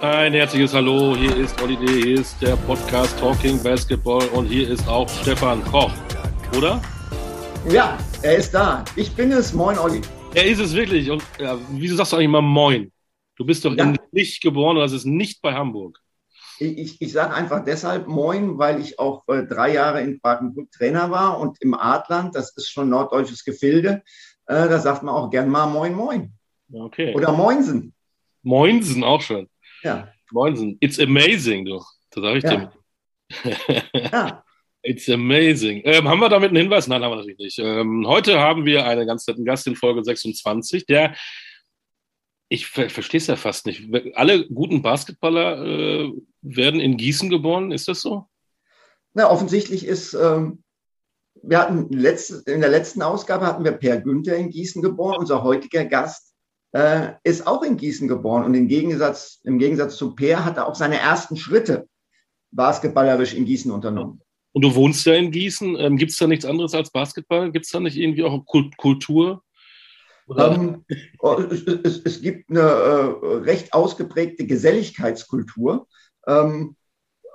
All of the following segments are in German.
Ein herzliches Hallo, hier ist Olli D., hier ist der Podcast Talking Basketball und hier ist auch Stefan Koch, oder? Ja, er ist da. Ich bin es. Moin, Olli. Er ist es wirklich. Und ja, wieso sagst du eigentlich mal Moin? Du bist doch ja. in Licht geboren und das ist nicht bei Hamburg. Ich, ich, ich sage einfach deshalb Moin, weil ich auch äh, drei Jahre in Baden-Württemberg Trainer war und im Adland, das ist schon norddeutsches Gefilde, äh, da sagt man auch gern mal Moin, Moin. Okay. Oder Moinsen. Moinsen, auch schön. Ja. Moinsen. It's amazing, du. Das sage ich ja. dir. ja. It's amazing. Ähm, haben wir damit einen Hinweis? Nein, haben wir natürlich nicht. Ähm, heute haben wir einen ganz netten Gast in Folge 26, der, ich ver verstehe es ja fast nicht. Alle guten Basketballer äh, werden in Gießen geboren, ist das so? Na, offensichtlich ist, ähm, wir hatten letzte, in der letzten Ausgabe hatten wir Per Günther in Gießen geboren, unser heutiger Gast äh, ist auch in Gießen geboren und im Gegensatz, im Gegensatz zu Peer hat er auch seine ersten Schritte basketballerisch in Gießen unternommen. Und du wohnst ja in Gießen. Ähm, Gibt es da nichts anderes als Basketball? Gibt es da nicht irgendwie auch Kultur? Ähm, oh, es, es, es, gibt eine äh, recht ausgeprägte Geselligkeitskultur. Ähm,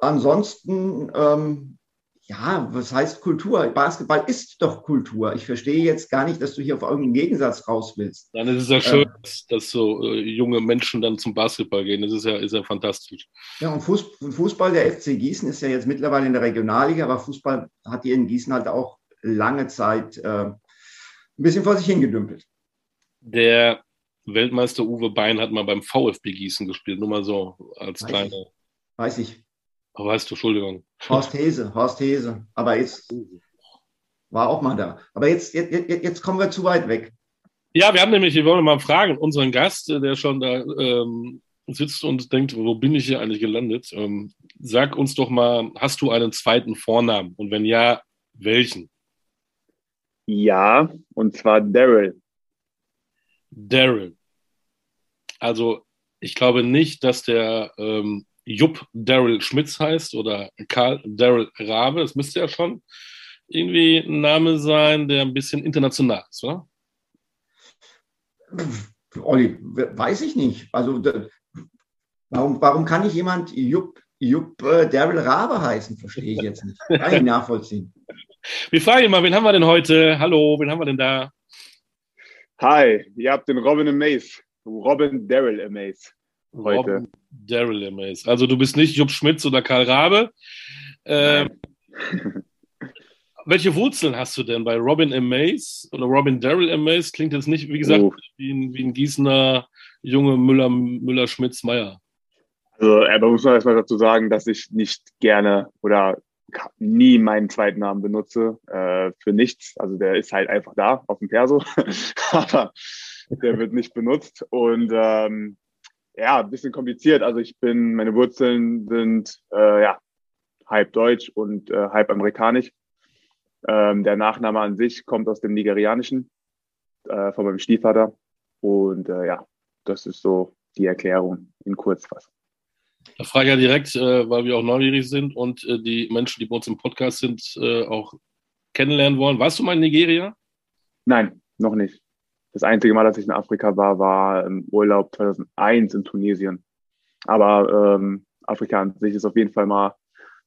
ansonsten ähm, ja, was heißt Kultur? Basketball ist doch Kultur. Ich verstehe jetzt gar nicht, dass du hier auf irgendeinen Gegensatz raus willst. Es ist ja schön, äh, dass, so äh, junge Menschen dann zum Basketball gehen. Das ist ja, ist ja fantastisch. Ja, und Fußball, der FC Gießen ist ja jetzt mittlerweile in der Regionalliga, aber Fußball hat hier in Gießen halt auch lange Zeit äh, ein bisschen vor sich hingedümpelt. Der Weltmeister Uwe Bein hat mal beim VfB Gießen gespielt, nur mal so als Weiß kleine. Ich. Weiß ich. Aber weißt du, Entschuldigung. Horst Hese, Horst Hese. Aber jetzt war auch mal da. Aber jetzt, jetzt, jetzt kommen wir zu weit weg. Ja, wir haben nämlich, wir wollen mal fragen, unseren Gast, der schon da ähm, sitzt und denkt, wo bin ich hier eigentlich gelandet? Ähm, sag uns doch mal, hast du einen zweiten Vornamen? Und wenn ja, welchen? Ja, und zwar Daryl. Daryl. Also, ich glaube nicht, dass der ähm, Jupp Daryl Schmitz heißt oder Karl Daryl Rabe. Das müsste ja schon irgendwie ein Name sein, der ein bisschen international ist, oder? Olli, weiß ich nicht. Also warum, warum kann nicht jemand Jupp, Jupp äh, Daryl Rabe heißen? Verstehe ich jetzt nicht. Kann ich nachvollziehen. Wir fragen mal, wen haben wir denn heute? Hallo, wen haben wir denn da? Hi, ihr habt den Robin Amaze. Robin Daryl Amaze heute. Daryl Amaze. Also du bist nicht Jupp Schmitz oder Karl Rabe. Äh, welche Wurzeln hast du denn bei Robin Amaze oder Robin Daryl Amaze? Klingt jetzt nicht, wie gesagt, oh. wie, ein, wie ein Gießener junge Müller, Müller Schmitz Meier. Also, aber muss man erstmal dazu sagen, dass ich nicht gerne oder nie meinen zweiten Namen benutze äh, für nichts. Also der ist halt einfach da auf dem Perso, aber der wird nicht benutzt. Und ähm, ja, ein bisschen kompliziert. Also ich bin, meine Wurzeln sind äh, ja halb deutsch und äh, halb amerikanisch. Ähm, der Nachname an sich kommt aus dem Nigerianischen äh, von meinem Stiefvater. Und äh, ja, das ist so die Erklärung in Kurzfassung. Da frage ich ja direkt, äh, weil wir auch neugierig sind und äh, die Menschen, die bei uns im Podcast sind, äh, auch kennenlernen wollen. Warst du mal in Nigeria? Nein, noch nicht. Das einzige Mal, dass ich in Afrika war, war im Urlaub 2001 in Tunesien. Aber ähm, Afrika an sich ist auf jeden Fall mal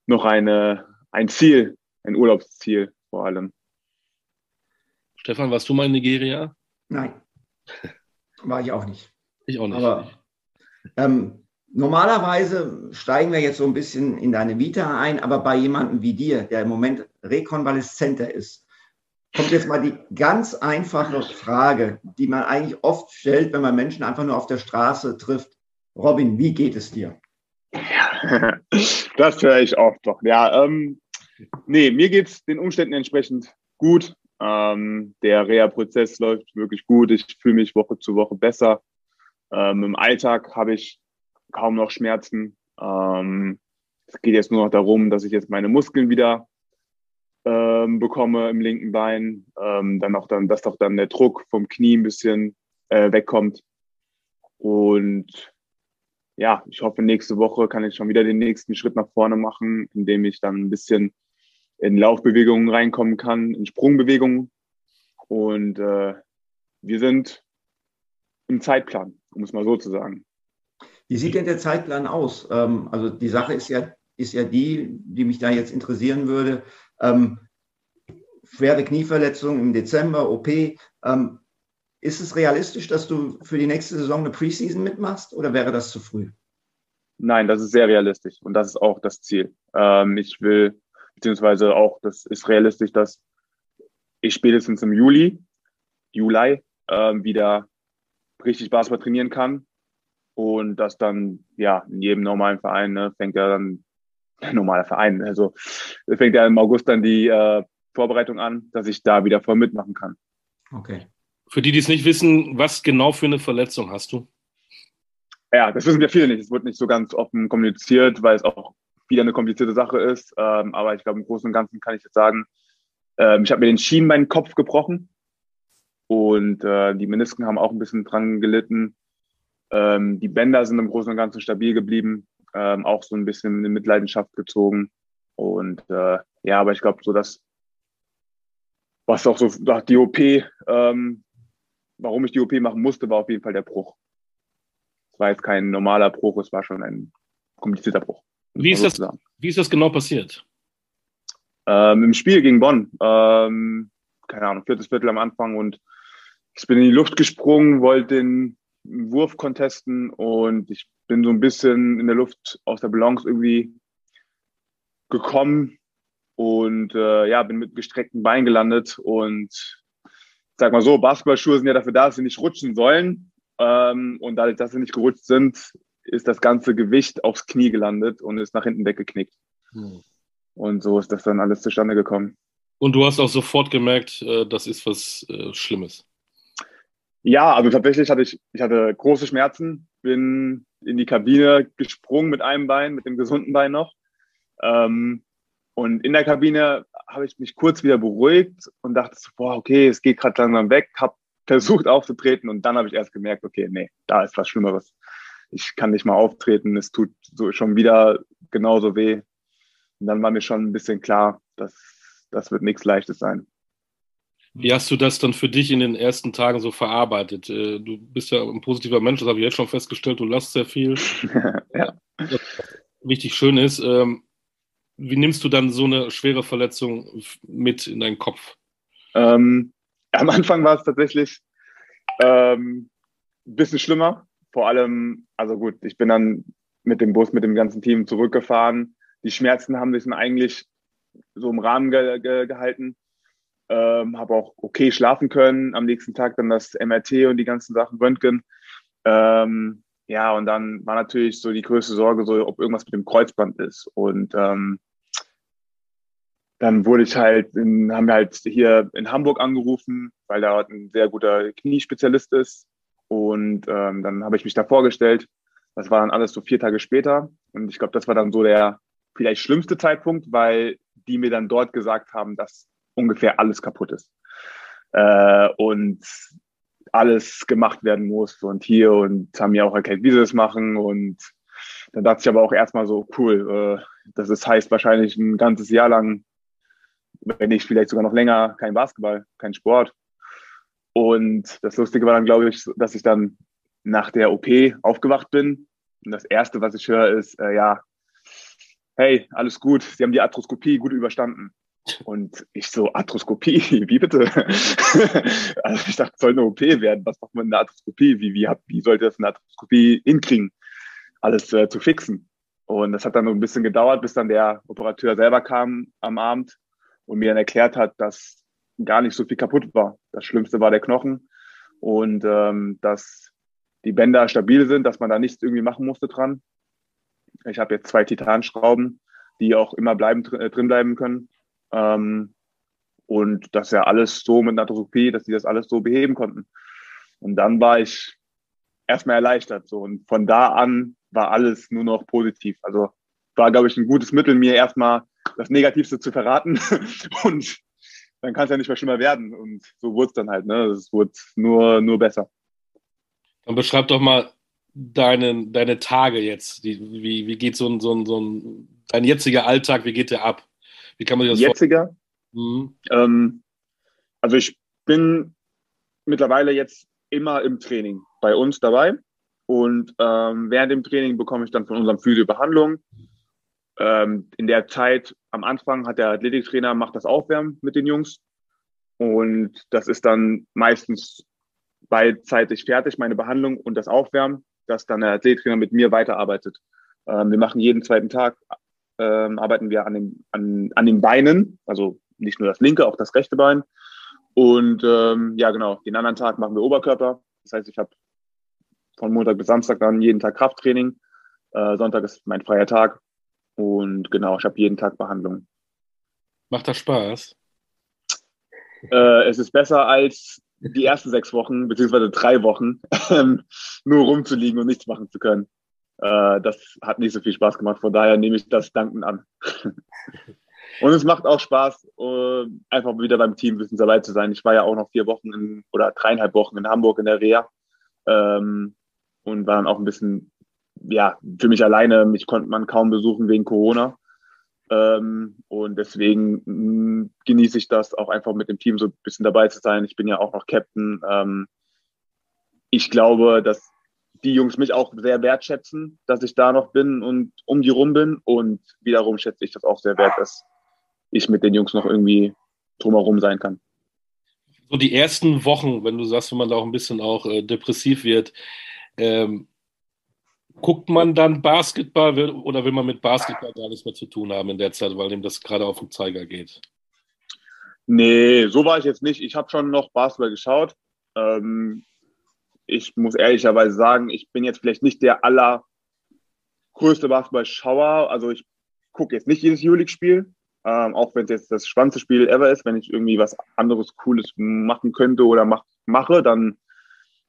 noch eine, ein Ziel, ein Urlaubsziel vor allem. Stefan, warst du mal in Nigeria? Nein, war ich auch nicht. Ich auch nicht. Aber ähm, normalerweise steigen wir jetzt so ein bisschen in deine Vita ein, aber bei jemandem wie dir, der im Moment Rekonvaleszenter ist, kommt jetzt mal die ganz einfache Frage, die man eigentlich oft stellt, wenn man Menschen einfach nur auf der Straße trifft. Robin, wie geht es dir? Das höre ich oft doch. Ja, ähm, nee, mir geht es den Umständen entsprechend gut. Ähm, der Reha-Prozess läuft wirklich gut. Ich fühle mich Woche zu Woche besser. Ähm, Im Alltag habe ich kaum noch Schmerzen. Ähm, es geht jetzt nur noch darum, dass ich jetzt meine Muskeln wieder ähm, bekomme im linken Bein, ähm, dann auch dann, dass doch dann der Druck vom Knie ein bisschen äh, wegkommt. Und ja, ich hoffe, nächste Woche kann ich schon wieder den nächsten Schritt nach vorne machen, indem ich dann ein bisschen in Laufbewegungen reinkommen kann, in Sprungbewegungen. Und äh, wir sind im Zeitplan, um es mal so zu sagen. Wie sieht denn der Zeitplan aus? Ähm, also die Sache ist ja, ist ja die, die mich da jetzt interessieren würde. Ähm, schwere Knieverletzung im Dezember, OP. Ähm, ist es realistisch, dass du für die nächste Saison eine Preseason mitmachst oder wäre das zu früh? Nein, das ist sehr realistisch und das ist auch das Ziel. Ähm, ich will, beziehungsweise auch, das ist realistisch, dass ich spätestens im Juli, Juli, ähm, wieder richtig Basketball trainieren kann und das dann, ja, in jedem normalen Verein ne, fängt ja dann, normaler Verein, also fängt ja im August dann die äh, Vorbereitung an, dass ich da wieder voll mitmachen kann. Okay. Für die, die es nicht wissen, was genau für eine Verletzung hast du? Ja, das wissen wir viele nicht. Es wird nicht so ganz offen kommuniziert, weil es auch wieder eine komplizierte Sache ist. Ähm, aber ich glaube, im Großen und Ganzen kann ich jetzt sagen, ähm, ich habe mir den Schienbeinkopf gebrochen und äh, die Menisken haben auch ein bisschen dran gelitten. Ähm, die Bänder sind im Großen und Ganzen stabil geblieben, ähm, auch so ein bisschen in Mitleidenschaft gezogen. Und äh, ja, aber ich glaube, so dass was auch so die OP, ähm, warum ich die OP machen musste, war auf jeden Fall der Bruch. Es war jetzt kein normaler Bruch, es war schon ein komplizierter Bruch. Wie ist, das, wie ist das genau passiert? Ähm, Im Spiel gegen Bonn. Ähm, keine Ahnung, viertes Viertel am Anfang und ich bin in die Luft gesprungen, wollte den Wurf contesten und ich bin so ein bisschen in der Luft aus der Balance irgendwie gekommen und äh, ja, bin mit gestreckten Beinen gelandet und sag mal so, Basketballschuhe sind ja dafür da, dass sie nicht rutschen sollen. Ähm, und dadurch, dass sie nicht gerutscht sind, ist das ganze Gewicht aufs Knie gelandet und ist nach hinten weggeknickt. Hm. Und so ist das dann alles zustande gekommen. Und du hast auch sofort gemerkt, äh, das ist was äh, Schlimmes. Ja, also tatsächlich hatte ich, ich hatte große Schmerzen, bin in die Kabine gesprungen mit einem Bein, mit dem gesunden Bein noch. Ähm, und in der Kabine habe ich mich kurz wieder beruhigt und dachte so, boah, okay, es geht gerade langsam weg, habe versucht aufzutreten und dann habe ich erst gemerkt, okay, nee, da ist was Schlimmeres. Ich kann nicht mal auftreten, es tut so schon wieder genauso weh. Und dann war mir schon ein bisschen klar, dass das wird nichts Leichtes sein. Wie hast du das dann für dich in den ersten Tagen so verarbeitet? Äh, du bist ja ein positiver Mensch, das habe ich jetzt schon festgestellt, du lachst sehr viel. ja. Richtig schön ist, ähm, wie nimmst du dann so eine schwere Verletzung mit in deinen Kopf? Ähm, am Anfang war es tatsächlich ähm, ein bisschen schlimmer. Vor allem, also gut, ich bin dann mit dem Bus, mit dem ganzen Team zurückgefahren. Die Schmerzen haben sich dann eigentlich so im Rahmen ge ge gehalten. Ähm, habe auch okay schlafen können. Am nächsten Tag dann das MRT und die ganzen Sachen Röntgen. Ähm, ja, und dann war natürlich so die größte Sorge, so ob irgendwas mit dem Kreuzband ist. Und ähm, dann wurde ich halt, in, haben wir halt hier in Hamburg angerufen, weil da ein sehr guter Kniespezialist ist. Und ähm, dann habe ich mich da vorgestellt. Das war dann alles so vier Tage später. Und ich glaube, das war dann so der vielleicht schlimmste Zeitpunkt, weil die mir dann dort gesagt haben, dass ungefähr alles kaputt ist. Äh, und alles gemacht werden muss und hier und haben mir auch erklärt, wie sie das machen. Und dann dachte ich aber auch erstmal so, cool, äh, das ist, heißt wahrscheinlich ein ganzes Jahr lang wenn nicht vielleicht sogar noch länger, kein Basketball, kein Sport. Und das Lustige war dann, glaube ich, dass ich dann nach der OP aufgewacht bin. Und das Erste, was ich höre, ist, äh, ja, hey, alles gut, Sie haben die Arthroskopie gut überstanden. Und ich so, Arthroskopie, wie bitte? also ich dachte, soll eine OP werden. Was macht man in der Arthroskopie? Wie, wie, wie sollte das eine Arthroskopie hinkriegen, alles äh, zu fixen? Und das hat dann so ein bisschen gedauert, bis dann der Operateur selber kam am Abend und mir dann erklärt hat, dass gar nicht so viel kaputt war. Das Schlimmste war der Knochen und ähm, dass die Bänder stabil sind, dass man da nichts irgendwie machen musste dran. Ich habe jetzt zwei Titanschrauben, die auch immer bleiben, äh, drin bleiben können. Ähm, und dass ja alles so mit Natropie, dass die das alles so beheben konnten. Und dann war ich erstmal erleichtert. So. Und von da an war alles nur noch positiv. Also war, glaube ich, ein gutes Mittel, mir erstmal das Negativste zu verraten. und dann kann es ja nicht mehr schlimmer werden. Und so wurde es dann halt. Ne? Es wurde nur, nur besser. Dann beschreib doch mal deine, deine Tage jetzt. Wie, wie geht so ein, so, ein, so ein, dein jetziger Alltag, wie geht der ab? Wie kann man das Jetziger? Mhm. Ähm, also ich bin mittlerweile jetzt immer im Training bei uns dabei. Und ähm, während dem Training bekomme ich dann von unserem Physio Behandlung. Ähm, in der Zeit am Anfang hat der Athletiktrainer macht das Aufwärmen mit den Jungs. Und das ist dann meistens beidseitig fertig, meine Behandlung und das Aufwärmen, dass dann der Athletiktrainer mit mir weiterarbeitet. Ähm, wir machen jeden zweiten Tag, ähm, arbeiten wir an den, an, an den Beinen, also nicht nur das linke, auch das rechte Bein. Und ähm, ja, genau, den anderen Tag machen wir Oberkörper. Das heißt, ich habe von Montag bis Samstag dann jeden Tag Krafttraining. Äh, Sonntag ist mein freier Tag. Und genau, ich habe jeden Tag Behandlung. Macht das Spaß? Äh, es ist besser als die ersten sechs Wochen, beziehungsweise drei Wochen, nur rumzuliegen und nichts machen zu können. Äh, das hat nicht so viel Spaß gemacht. Von daher nehme ich das Danken an. und es macht auch Spaß, äh, einfach wieder beim Team bisschen dabei zu sein. Ich war ja auch noch vier Wochen in, oder dreieinhalb Wochen in Hamburg in der Reha ähm, und war dann auch ein bisschen, ja, für mich alleine. Mich konnte man kaum besuchen wegen Corona. Ähm, und deswegen mh, mm, genieße ich das auch einfach mit dem Team so ein bisschen dabei zu sein. Ich bin ja auch noch Captain. Ähm, ich glaube, dass die Jungs mich auch sehr wertschätzen, dass ich da noch bin und um die rum bin. Und wiederum schätze ich das auch sehr wert, dass ich mit den Jungs noch irgendwie drumherum sein kann. So die ersten Wochen, wenn du sagst, wenn man da auch ein bisschen auch äh, depressiv wird, ähm, guckt man dann Basketball oder will man mit Basketball gar nichts mehr zu tun haben in der Zeit, weil dem das gerade auf den Zeiger geht? Nee, so war ich jetzt nicht. Ich habe schon noch Basketball geschaut. Ähm, ich muss ehrlicherweise sagen, ich bin jetzt vielleicht nicht der allergrößte Basketballschauer. Also ich gucke jetzt nicht jedes Euroleague-Spiel, ähm, auch wenn es jetzt das spannendste Spiel ever ist. Wenn ich irgendwie was anderes Cooles machen könnte oder mach, mache, dann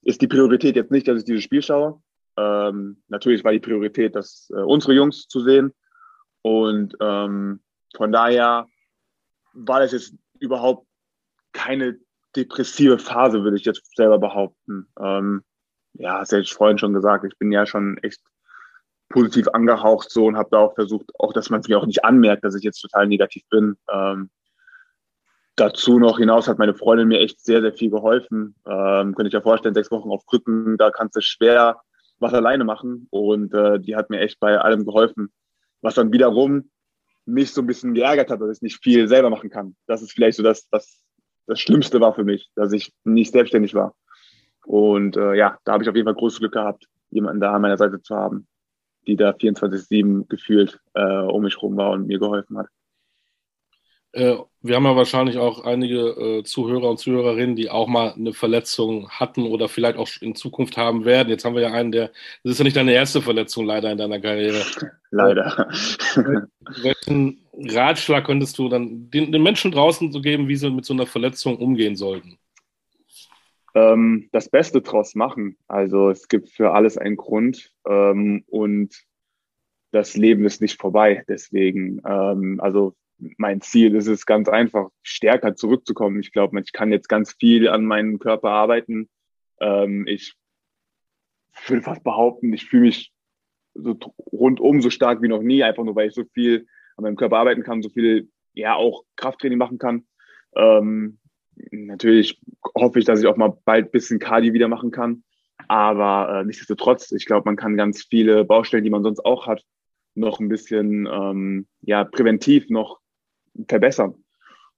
ist die Priorität jetzt nicht, dass ich dieses Spiel schaue. Ähm, natürlich war die Priorität, das, äh, unsere Jungs zu sehen. Und ähm, von daher war das jetzt überhaupt keine depressive Phase, würde ich jetzt selber behaupten. Ähm, ja, hätte ich vorhin schon gesagt. Ich bin ja schon echt positiv angehaucht so und habe da auch versucht, auch dass man es mir auch nicht anmerkt, dass ich jetzt total negativ bin. Ähm, dazu noch hinaus hat meine Freundin mir echt sehr, sehr viel geholfen. Ähm, könnte ich ja vorstellen, sechs Wochen auf Krücken, da kannst du schwer was alleine machen. Und äh, die hat mir echt bei allem geholfen, was dann wiederum mich so ein bisschen geärgert hat, dass ich nicht viel selber machen kann. Das ist vielleicht so das, das, das Schlimmste war für mich, dass ich nicht selbstständig war. Und äh, ja, da habe ich auf jeden Fall großes Glück gehabt, jemanden da an meiner Seite zu haben, die da 24-7 gefühlt äh, um mich rum war und mir geholfen hat. Äh, wir haben ja wahrscheinlich auch einige äh, Zuhörer und Zuhörerinnen, die auch mal eine Verletzung hatten oder vielleicht auch in Zukunft haben werden. Jetzt haben wir ja einen, der, das ist ja nicht deine erste Verletzung leider in deiner Karriere. Leider. Welchen Ratschlag könntest du dann den, den, Menschen draußen so geben, wie sie mit so einer Verletzung umgehen sollten? Ähm, das Beste draus machen. Also es gibt für alles einen Grund ähm, und das Leben ist nicht vorbei. Deswegen, ähm, also mein Ziel ist es ganz einfach, stärker zurückzukommen. Ich glaube, ich kann jetzt ganz viel an meinem Körper arbeiten. Ähm, ich würde fast behaupten, ich fühle mich so rundum so stark wie noch nie, einfach nur weil ich so viel an meinem Körper arbeiten kann, so viel ja auch Krafttraining machen kann. Ähm, natürlich hoffe ich, dass ich auch mal bald ein bisschen Cardi wieder machen kann. Aber äh, nichtsdestotrotz, ich glaube, man kann ganz viele Baustellen, die man sonst auch hat, noch ein bisschen ähm, ja, präventiv noch verbessern.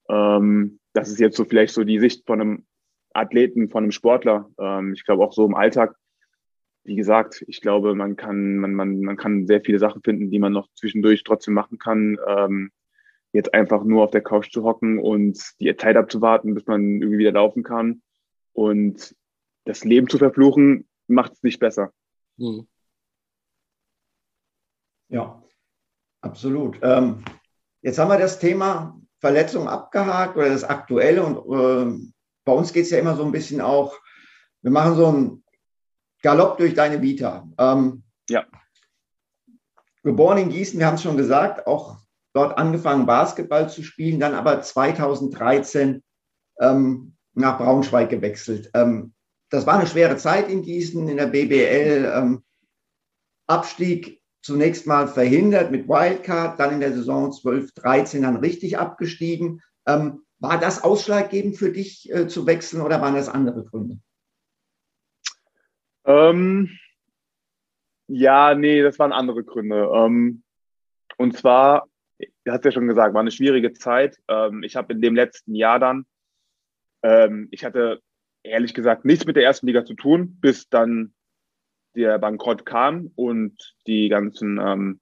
Ähm, das ist jetzt so vielleicht so die Sicht von einem Athleten, von einem Sportler. Ähm, ich glaube auch so im Alltag, wie gesagt, ich glaube, man kann, man, man, man kann sehr viele Sachen finden, die man noch zwischendurch trotzdem machen kann. Ähm, jetzt einfach nur auf der Couch zu hocken und die Zeit abzuwarten, bis man irgendwie wieder laufen kann und das Leben zu verfluchen, macht es nicht besser. Mhm. Ja, absolut. Ähm, Jetzt haben wir das Thema Verletzung abgehakt oder das Aktuelle und äh, bei uns geht es ja immer so ein bisschen auch, wir machen so einen Galopp durch deine Vita. Ähm, ja. Geboren in Gießen, wir haben es schon gesagt, auch dort angefangen Basketball zu spielen, dann aber 2013 ähm, nach Braunschweig gewechselt. Ähm, das war eine schwere Zeit in Gießen in der BBL. Ähm, Abstieg zunächst mal verhindert mit Wildcard, dann in der Saison 12, 13 dann richtig abgestiegen. Ähm, war das ausschlaggebend für dich äh, zu wechseln oder waren das andere Gründe? Ähm, Ja, nee, das waren andere Gründe. Ähm, und zwar, du hast ja schon gesagt, war eine schwierige Zeit. Ähm, ich habe in dem letzten Jahr dann, ähm, ich hatte ehrlich gesagt nichts mit der ersten Liga zu tun, bis dann der Bankrott kam und die ganzen, ähm,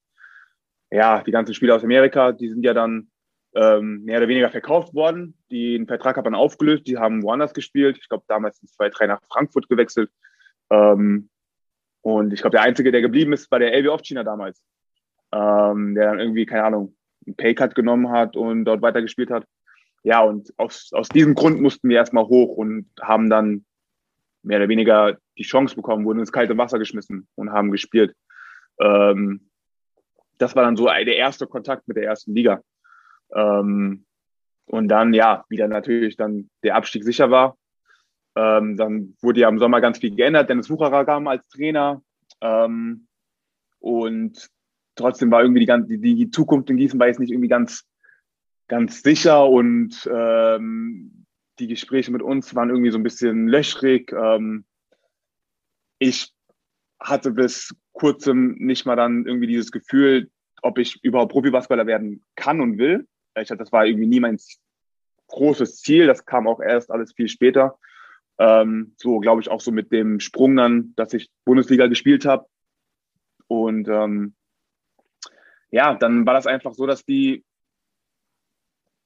ja, die ganzen Spieler aus Amerika, die sind ja dann ähm, mehr oder weniger verkauft worden. Den Vertrag hat man aufgelöst, die haben woanders gespielt. Ich glaube, damals sind zwei, drei nach Frankfurt gewechselt. Ähm, und ich glaube, der Einzige, der geblieben ist, war der LB of China damals. Ähm, der dann irgendwie, keine Ahnung, einen Paycut genommen hat und dort weitergespielt hat. Ja, und aus, aus diesem Grund mussten wir erstmal hoch und haben dann mehr oder weniger die Chance bekommen, wurden ins kalte Wasser geschmissen und haben gespielt. Ähm, das war dann so der erste Kontakt mit der ersten Liga. Ähm, und dann, ja, wieder natürlich dann der Abstieg sicher war. Ähm, dann wurde ja im Sommer ganz viel geändert. Dennis Wucherer kam als Trainer. Ähm, und trotzdem war irgendwie die, ganze, die, die Zukunft in Gießen war jetzt nicht irgendwie ganz, ganz sicher und ähm, die Gespräche mit uns waren irgendwie so ein bisschen löchrig. Ähm, ich hatte bis kurzem nicht mal dann irgendwie dieses Gefühl, ob ich überhaupt Profibasketballer werden kann und will. Ich hatte, das war irgendwie nie mein großes Ziel. Das kam auch erst alles viel später. Ähm, so, glaube ich, auch so mit dem Sprung dann, dass ich Bundesliga gespielt habe. Und ähm, ja, dann war das einfach so, dass die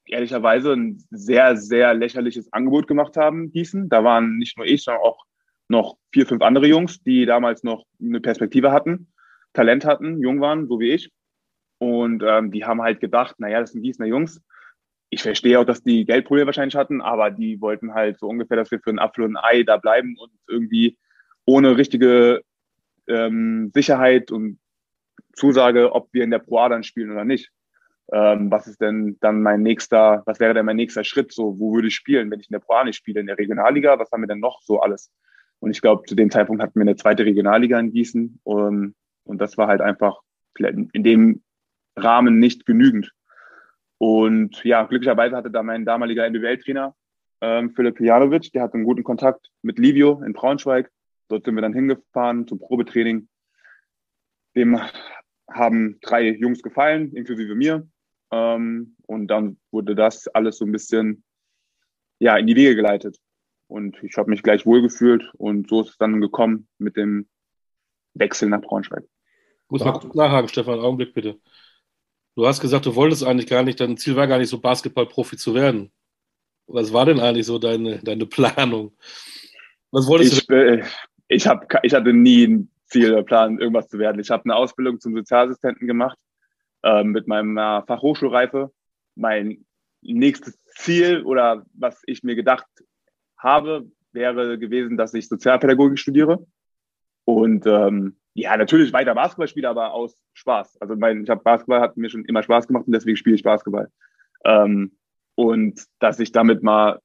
ehrlicherweise ein sehr, sehr lächerliches Angebot gemacht haben, Gießen. Da waren nicht nur ich, sondern auch noch vier, fünf andere Jungs, die damals noch eine Perspektive hatten, Talent hatten, jung waren, so wie ich. Und ähm, die haben halt gedacht, naja, das sind Gießener Jungs. Ich verstehe auch, dass die Geldprobleme wahrscheinlich hatten, aber die wollten halt so ungefähr, dass wir für einen Apfel und ein Ei da bleiben und irgendwie ohne richtige ähm, Sicherheit und Zusage, ob wir in der Pro A dann spielen oder nicht. Ähm, was ist denn dann mein nächster, was wäre denn mein nächster Schritt? So, wo würde ich spielen, wenn ich in der Pro spiele? In der Regionalliga? Was haben wir denn noch so alles? Und ich glaube, zu dem Zeitpunkt hatten wir eine zweite Regionalliga in Gießen. Und, und das war halt einfach in dem Rahmen nicht genügend. Und ja, glücklicherweise hatte da mein damaliger NBL-Trainer ähm, Philipp Janovic, der hatte einen guten Kontakt mit Livio in Braunschweig. Dort sind wir dann hingefahren zum Probetraining. Dem haben drei Jungs gefallen, inklusive mir. Ähm, und dann wurde das alles so ein bisschen ja, in die Wege geleitet. Und ich habe mich gleich wohlgefühlt und so ist es dann gekommen mit dem Wechsel nach Braunschweig. Muss mal kurz nachhaken, Stefan, Augenblick bitte. Du hast gesagt, du wolltest eigentlich gar nicht, dein Ziel war gar nicht so Basketballprofi zu werden. Was war denn eigentlich so deine, deine Planung? Was wolltest ich, du? Äh, ich, hab, ich hatte nie ein Ziel oder Plan, irgendwas zu werden. Ich habe eine Ausbildung zum Sozialassistenten gemacht äh, mit meiner Fachhochschulreife. Mein nächstes Ziel oder was ich mir gedacht habe, wäre gewesen, dass ich Sozialpädagogik studiere. Und ähm, ja, natürlich weiter Basketball spiele, aber aus Spaß. Also mein, ich habe Basketball hat mir schon immer Spaß gemacht und deswegen spiele ich Basketball. Ähm, und dass ich damit mal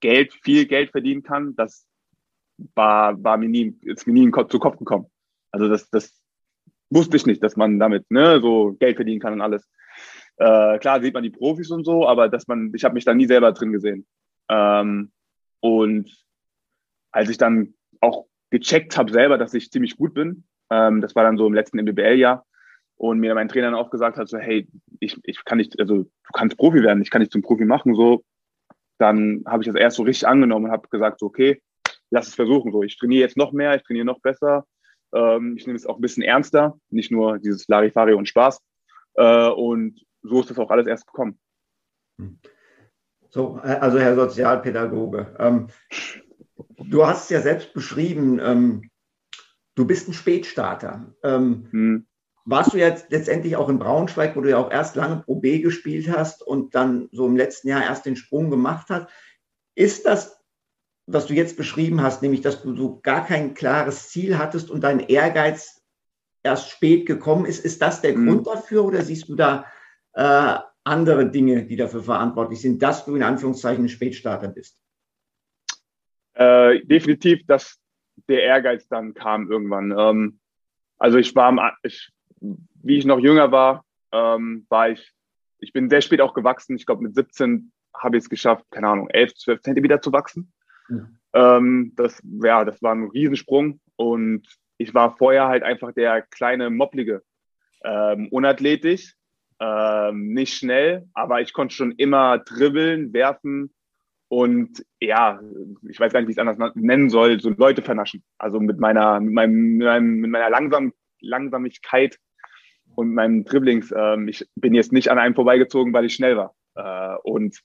Geld, viel Geld verdienen kann, das war, war mir nie, ist mir nie zu Kopf gekommen. Also das, das wusste ich nicht, dass man damit ne, so Geld verdienen kann und alles. Äh, klar sieht man die Profis und so, aber dass man, ich habe mich da nie selber drin gesehen. Ähm, und als ich dann auch gecheckt habe selber, dass ich ziemlich gut bin, ähm, das war dann so im letzten MBBL-Jahr, und mir mein Trainer dann auch gesagt hat, so, hey, ich, ich kann nicht, also du kannst Profi werden, ich kann dich zum Profi machen, so, dann habe ich das erst so richtig angenommen und habe gesagt, so, okay, lass es versuchen, so, ich trainiere jetzt noch mehr, ich trainiere noch besser, ich nehme es auch ein bisschen ernster, nicht nur dieses Larifari und Spaß, äh, und so ist das auch alles erst gekommen. So, also Herr Sozialpädagoge, ähm, du hast es ja selbst beschrieben, ähm, du bist ein Spätstarter. Ähm, hm. Warst du jetzt letztendlich auch in Braunschweig, wo du ja auch erst lange Pro B gespielt hast und dann so im letzten Jahr erst den Sprung gemacht hast? Ist das, was du jetzt beschrieben hast, nämlich, dass du so gar kein klares Ziel hattest und dein Ehrgeiz erst spät gekommen ist, ist das der hm. Grund dafür oder siehst du da äh, andere Dinge, die dafür verantwortlich sind, dass du in Anführungszeichen ein Spätstarter bist? Äh, definitiv, dass der Ehrgeiz dann kam irgendwann. Ähm, also ich war, am, ich, wie ich noch jünger war, ähm, war ich, ich bin sehr spät auch gewachsen. Ich glaube mit 17 habe ich es geschafft, keine Ahnung, 11, 12 Zentimeter zu wachsen. Mhm. Ähm, das, ja, das war ein Riesensprung und ich war vorher halt einfach der kleine Mopplige. Ähm, unathletisch, ähm, nicht schnell, aber ich konnte schon immer dribbeln, werfen und ja, ich weiß gar nicht, wie ich es anders nennen soll, so Leute vernaschen. Also mit meiner, mit meinem, mit meiner Langsam, Langsamigkeit und meinem Dribblings. Ähm, ich bin jetzt nicht an einem vorbeigezogen, weil ich schnell war. Äh, und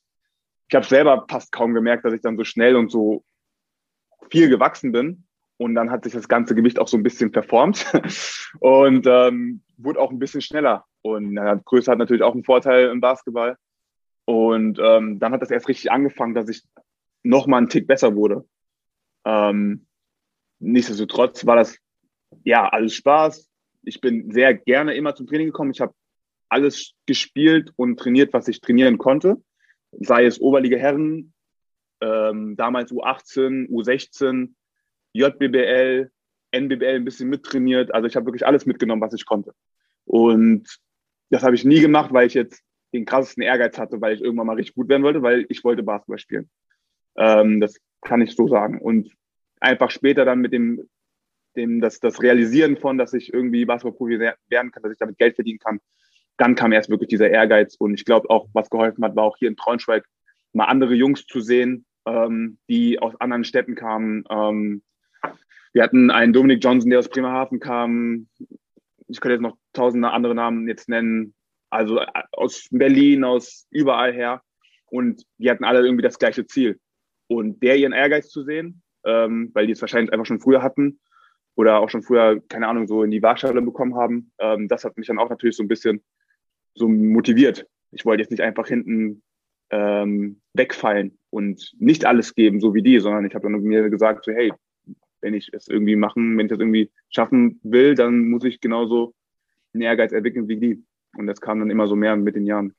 ich habe selber fast kaum gemerkt, dass ich dann so schnell und so viel gewachsen bin. Und dann hat sich das ganze Gewicht auch so ein bisschen verformt und ähm, wurde auch ein bisschen schneller. Und ja, Größe hat natürlich auch einen Vorteil im Basketball. Und ähm, dann hat das erst richtig angefangen, dass ich noch mal einen Tick besser wurde. Ähm, nichtsdestotrotz war das ja alles Spaß. Ich bin sehr gerne immer zum Training gekommen. Ich habe alles gespielt und trainiert, was ich trainieren konnte. Sei es Oberliga Herren, ähm, damals U18, U16, JBBL, NBBL ein bisschen mittrainiert. Also ich habe wirklich alles mitgenommen, was ich konnte. Und das habe ich nie gemacht, weil ich jetzt den krassesten Ehrgeiz hatte, weil ich irgendwann mal richtig gut werden wollte, weil ich wollte Basketball spielen. Ähm, das kann ich so sagen. Und einfach später dann mit dem, dem das, das Realisieren von, dass ich irgendwie Basketballprofi werden kann, dass ich damit Geld verdienen kann, dann kam erst wirklich dieser Ehrgeiz. Und ich glaube auch, was geholfen hat, war auch hier in Braunschweig mal andere Jungs zu sehen, ähm, die aus anderen Städten kamen, ähm, wir hatten einen Dominik Johnson, der aus Bremerhaven kam. Ich könnte jetzt noch tausende andere Namen jetzt nennen. Also äh, aus Berlin, aus überall her. Und die hatten alle irgendwie das gleiche Ziel. Und der ihren Ehrgeiz zu sehen, ähm, weil die es wahrscheinlich einfach schon früher hatten oder auch schon früher, keine Ahnung, so in die Waagschale bekommen haben, ähm, das hat mich dann auch natürlich so ein bisschen so motiviert. Ich wollte jetzt nicht einfach hinten ähm, wegfallen und nicht alles geben, so wie die, sondern ich habe dann mir gesagt, so, hey, wenn ich es irgendwie machen, wenn ich das irgendwie schaffen will, dann muss ich genauso einen Ehrgeiz entwickeln wie die. Und das kam dann immer so mehr mit den Jahren.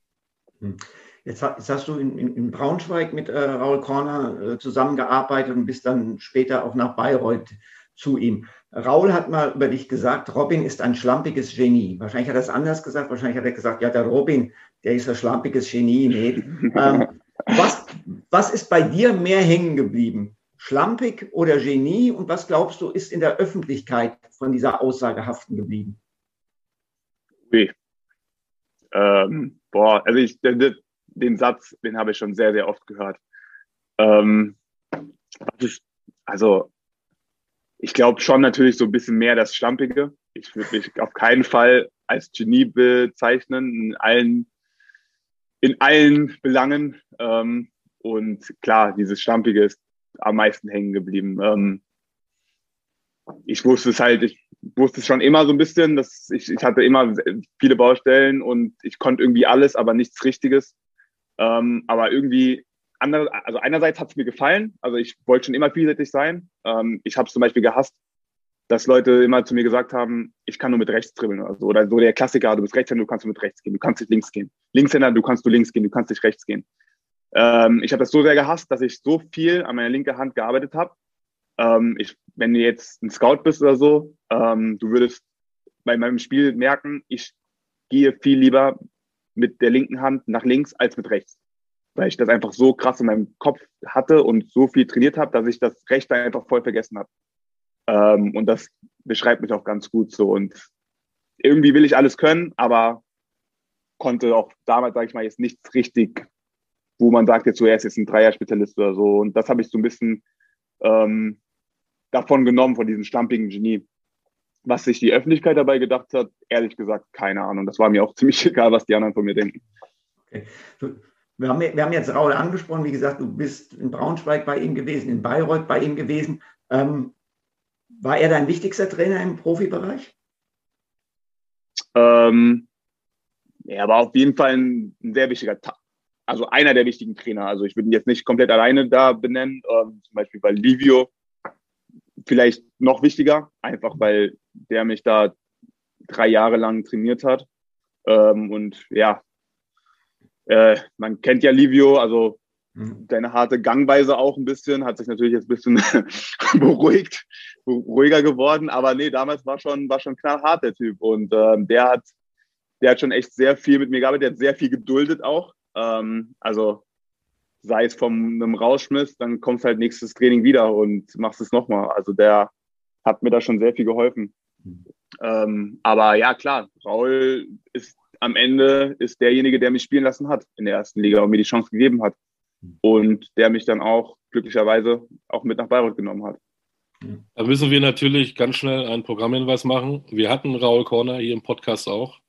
Hm. Jetzt, hast du in Braunschweig mit äh, Raul Korner äh, zusammengearbeitet und bist dann später auch nach Bayreuth zu ihm. Raul hat mal über dich gesagt, Robin ist ein schlampiges Genie. Wahrscheinlich hat er es anders gesagt. Wahrscheinlich hat er gesagt, ja, der Robin, der ist ein schlampiges Genie. Nee. ähm, was, was ist bei dir mehr hängen geblieben? schlampig oder Genie? Und was glaubst du, ist in der Öffentlichkeit von dieser Aussage haften geblieben? Ui. Ähm, boah, also ich, den, den Satz, den habe ich schon sehr, sehr oft gehört. Ähm, ist, also, ich glaube schon natürlich so ein bisschen mehr das Schlampige. Ich würde mich auf keinen Fall als Genie bezeichnen, in allen, in allen Belangen. Ähm, und klar, dieses Schlampige ist am meisten hängen geblieben. Ähm, ich wusste es halt, ich wusste es schon immer so ein bisschen, dass ich, ich hatte immer viele Baustellen und ich konnte irgendwie alles, aber nichts Richtiges. Ähm, aber irgendwie, andere, also einerseits hat es mir gefallen, also ich wollte schon immer vielseitig sein. Ähm, ich habe es zum Beispiel gehasst, dass Leute immer zu mir gesagt haben, ich kann nur mit rechts dribbeln oder so. Oder so der Klassiker, du bist Rechtshänder, du kannst nur mit rechts gehen, du kannst nicht links gehen. Linkshänder, du kannst nur links gehen, du kannst nicht rechts gehen. Ähm, ich habe das so sehr gehasst, dass ich so viel an meiner linken Hand gearbeitet habe. Ähm, wenn du jetzt ein Scout bist oder so, ähm, du würdest bei meinem Spiel merken, ich gehe viel lieber mit der linken Hand nach links als mit rechts. Weil ich das einfach so krass in meinem Kopf hatte und so viel trainiert habe, dass ich das Rechte einfach voll vergessen habe. Ähm, und das beschreibt mich auch ganz gut so. Und irgendwie will ich alles können, aber konnte auch damals, sage ich mal, jetzt nichts richtig wo man sagt jetzt so, er ist jetzt ein Dreier-Spezialist oder so. Und das habe ich so ein bisschen ähm, davon genommen, von diesem stampigen Genie. Was sich die Öffentlichkeit dabei gedacht hat, ehrlich gesagt, keine Ahnung. Das war mir auch ziemlich egal, was die anderen von mir denken. Okay. Wir haben, wir haben, jetzt Raul angesprochen, wie gesagt, du bist in Braunschweig bei ihm gewesen, in Bayreuth bei ihm gewesen. Ähm, war er dein wichtigster Trainer im Profibereich? Ähm, er war auf jeden Fall ein, ein sehr wichtiger also einer der wichtigen Trainer. Also ich würde ihn jetzt nicht komplett alleine da benennen, ähm, zum Beispiel bei Livio vielleicht noch wichtiger, einfach weil der mich da drei Jahre lang trainiert hat. Ähm, und ja, äh, man kennt ja Livio, also mhm. seine harte Gangweise auch ein bisschen, hat sich natürlich jetzt ein bisschen beruhigt, ruhiger geworden, aber nee, damals war schon, war schon knallhart der Typ und ähm, der hat, der hat schon echt sehr viel mit mir gearbeitet, der hat sehr viel geduldet auch, ähm, also sei es vom einem Rausschmiss, dann kommst halt nächstes Training wieder und machst es nochmal. Also der, hat mir da schon sehr viel geholfen. Mhm. Ähm, aber ja, klar, Raul ist am Ende ist derjenige, der mich spielen lassen hat in der ersten Liga und mir die Chance gegeben hat. Und der mich dann auch glücklicherweise auch mit nach Bayreuth genommen hat. Da müssen wir natürlich ganz schnell einen Programmhinweis machen. Wir hatten Raul Corner hier im Podcast auch.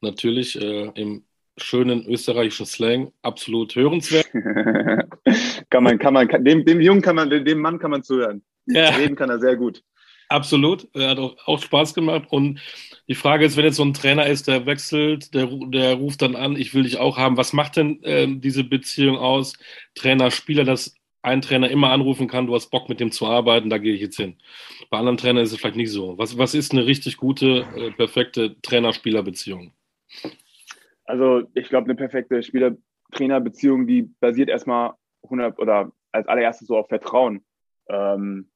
Natürlich äh, im schönen österreichischen Slang absolut hörenswert. kann man, kann man, dem, dem Jungen kann man, dem Mann kann man zuhören. Ja. Reden kann er sehr gut. Absolut. Er hat auch, auch, Spaß gemacht. Und die Frage ist, wenn jetzt so ein Trainer ist, der wechselt, der, der ruft dann an, ich will dich auch haben. Was macht denn äh, diese Beziehung aus? Trainer, Spieler, dass ein Trainer immer anrufen kann, du hast Bock mit dem zu arbeiten, da gehe ich jetzt hin. Bei anderen Trainern ist es vielleicht nicht so. Was, was ist eine richtig gute, äh, perfekte Trainer-Spieler-Beziehung? Also ich glaube, eine perfekte Spieler-Trainer-Beziehung, die basiert erstmal 100 oder als allererstes so auf Vertrauen. Ähm,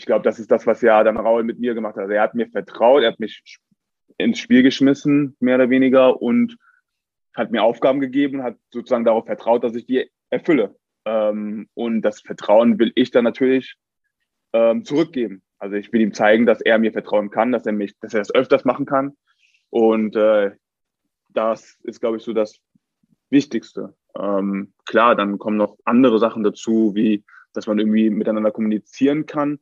ich glaube, das ist das, was ja dann Raul mit mir gemacht hat. Er hat mir vertraut, er hat mich ins Spiel geschmissen, mehr oder weniger, und hat mir Aufgaben gegeben, hat sozusagen darauf vertraut, dass ich die erfülle. Ähm, und das Vertrauen will ich dann natürlich ähm, zurückgeben. Also ich will ihm zeigen, dass er mir vertrauen kann, dass er mich, dass er das öfters machen kann. Und äh, das ist, glaube ich, so das Wichtigste. Ähm, klar, dann kommen noch andere Sachen dazu, wie dass man irgendwie miteinander kommunizieren kann,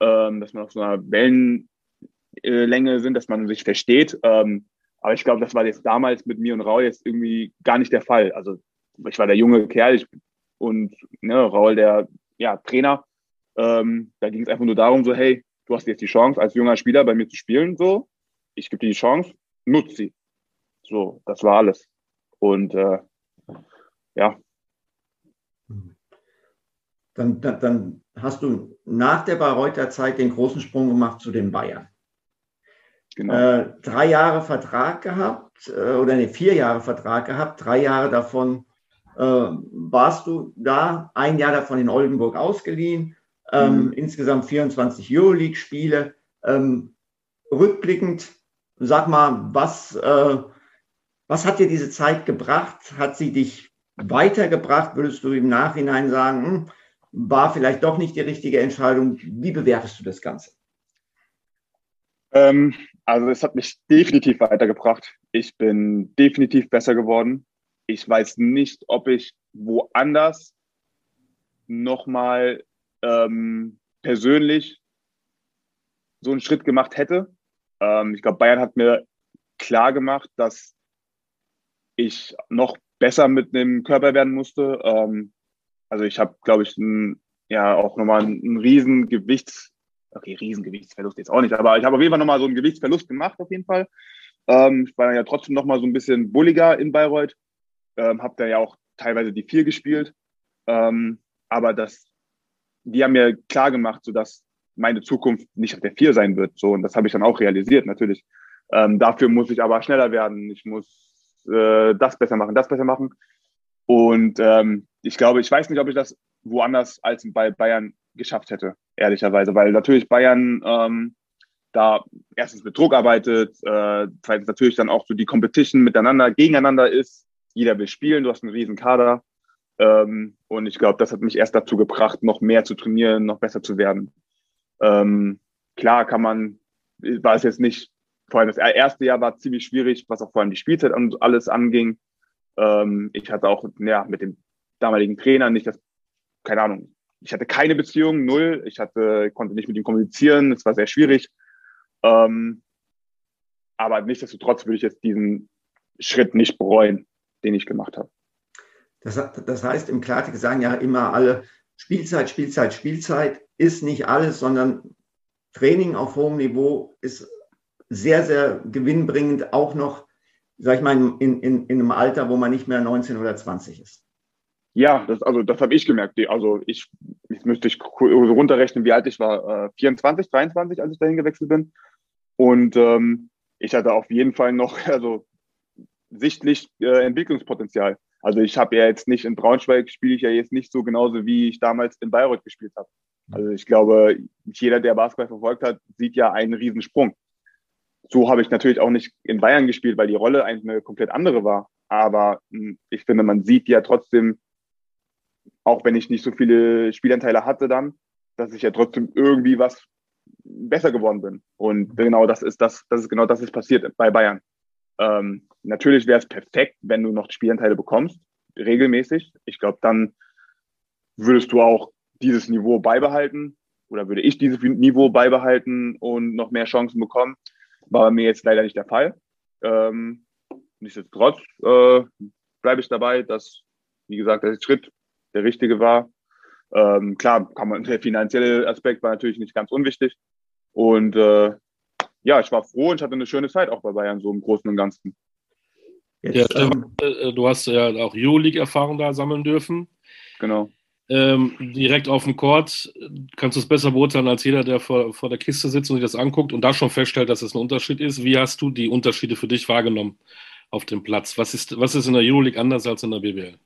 ähm, dass man auf so einer Wellenlänge sind, dass man sich versteht. Ähm, aber ich glaube, das war jetzt damals mit mir und Raul jetzt irgendwie gar nicht der Fall. Also ich war der junge Kerl ich, und ne, Raul der ja, Trainer. Ähm, da ging es einfach nur darum, so, hey, du hast jetzt die Chance, als junger Spieler bei mir zu spielen. So, ich gebe dir die Chance, nutze sie. So, das war alles. Und äh, ja. Dann, dann, dann hast du nach der Bayreuther Zeit den großen Sprung gemacht zu den Bayern. Genau. Äh, drei Jahre Vertrag gehabt, äh, oder ne, vier Jahre Vertrag gehabt, drei Jahre davon äh, warst du da, ein Jahr davon in Oldenburg ausgeliehen, ähm, mhm. insgesamt 24 Euroleague-Spiele. Ähm, rückblickend, sag mal, was, äh, was hat dir diese Zeit gebracht? Hat sie dich weitergebracht? Würdest du im Nachhinein sagen, hm, war vielleicht doch nicht die richtige Entscheidung. Wie bewertest du das Ganze? Ähm, also es hat mich definitiv weitergebracht. Ich bin definitiv besser geworden. Ich weiß nicht, ob ich woanders nochmal ähm, persönlich so einen Schritt gemacht hätte. Ähm, ich glaube, Bayern hat mir klar gemacht, dass ich noch besser mit dem Körper werden musste. Ähm, also ich habe, glaube ich, ein, ja auch nochmal einen riesen Gewichts, okay, riesen Gewichtsverlust jetzt auch nicht, aber ich habe auf jeden Fall nochmal so einen Gewichtsverlust gemacht, auf jeden Fall. Ähm, ich war ja trotzdem nochmal so ein bisschen bulliger in Bayreuth, ähm, habe da ja auch teilweise die vier gespielt, ähm, aber das, die haben mir klar gemacht, so dass meine Zukunft nicht auf der vier sein wird, so. Und das habe ich dann auch realisiert, natürlich. Ähm, dafür muss ich aber schneller werden, ich muss äh, das besser machen, das besser machen. Und ähm, ich glaube, ich weiß nicht, ob ich das woanders als bei Bayern geschafft hätte, ehrlicherweise, weil natürlich Bayern ähm, da erstens mit Druck arbeitet, äh, zweitens natürlich dann auch so die Competition miteinander, gegeneinander ist. Jeder will spielen, du hast einen riesen Kader. Ähm, und ich glaube, das hat mich erst dazu gebracht, noch mehr zu trainieren, noch besser zu werden. Ähm, klar kann man, war es jetzt nicht, vor allem das erste Jahr war ziemlich schwierig, was auch vor allem die Spielzeit und alles anging. Ähm, ich hatte auch ja, mit dem damaligen Trainer nicht das, keine Ahnung, ich hatte keine Beziehung, null. Ich hatte, konnte nicht mit ihm kommunizieren, es war sehr schwierig. Ähm, aber nichtsdestotrotz würde ich jetzt diesen Schritt nicht bereuen, den ich gemacht habe. Das, das heißt, im Klartext sagen ja immer alle, Spielzeit, Spielzeit, Spielzeit ist nicht alles, sondern Training auf hohem Niveau ist sehr, sehr gewinnbringend, auch noch sag ich mal, in, in, in einem Alter, wo man nicht mehr 19 oder 20 ist. Ja, das, also das habe ich gemerkt. Also ich, jetzt müsste ich runterrechnen, wie alt ich war. Äh, 24, 23, als ich dahin gewechselt bin. Und ähm, ich hatte auf jeden Fall noch, also sichtlich äh, Entwicklungspotenzial. Also ich habe ja jetzt nicht in Braunschweig spiele ich ja jetzt nicht so genauso, wie ich damals in Bayreuth gespielt habe. Also ich glaube, jeder, der Basketball verfolgt hat, sieht ja einen Riesensprung so habe ich natürlich auch nicht in Bayern gespielt, weil die Rolle eine komplett andere war. Aber hm, ich finde, man sieht ja trotzdem, auch wenn ich nicht so viele Spielanteile hatte dann, dass ich ja trotzdem irgendwie was besser geworden bin. Und genau das ist das, das ist genau das ist passiert bei Bayern. Ähm, natürlich wäre es perfekt, wenn du noch Spielanteile bekommst, regelmäßig. Ich glaube, dann würdest du auch dieses Niveau beibehalten oder würde ich dieses Niveau beibehalten und noch mehr Chancen bekommen. War bei mir jetzt leider nicht der Fall. Ähm, nichtsdestotrotz äh, bleibe ich dabei, dass, wie gesagt, der Schritt der richtige war. Ähm, klar, kann man, der finanzielle Aspekt war natürlich nicht ganz unwichtig. Und äh, ja, ich war froh und ich hatte eine schöne Zeit auch bei Bayern, so im Großen und Ganzen. Jetzt, ja, ähm, äh, du hast ja auch Euroleague-Erfahrung da sammeln dürfen. Genau. Ähm, direkt auf dem Court kannst du es besser beurteilen als jeder, der vor, vor der Kiste sitzt und sich das anguckt und da schon feststellt, dass es ein Unterschied ist. Wie hast du die Unterschiede für dich wahrgenommen auf dem Platz? Was ist, was ist in der Euroleague anders als in der BBL?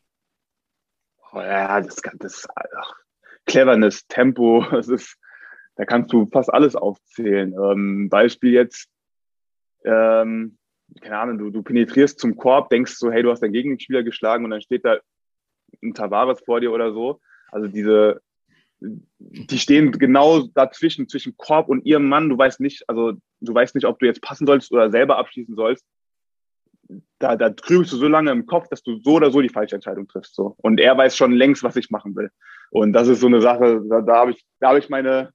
Oh ja, das, das ach, Cleverness, Tempo, das ist, da kannst du fast alles aufzählen. Ähm, Beispiel jetzt, ähm, keine Ahnung, du, du penetrierst zum Korb, denkst so, hey, du hast deinen Gegenspieler geschlagen und dann steht da ein Tavares vor dir oder so. Also diese, die stehen genau dazwischen, zwischen Korb und ihrem Mann. Du weißt nicht, also du weißt nicht, ob du jetzt passen sollst oder selber abschließen sollst. Da, da grübelst du so lange im Kopf, dass du so oder so die falsche Entscheidung triffst. So. Und er weiß schon längst, was ich machen will. Und das ist so eine Sache, da, da habe ich, da habe ich meine,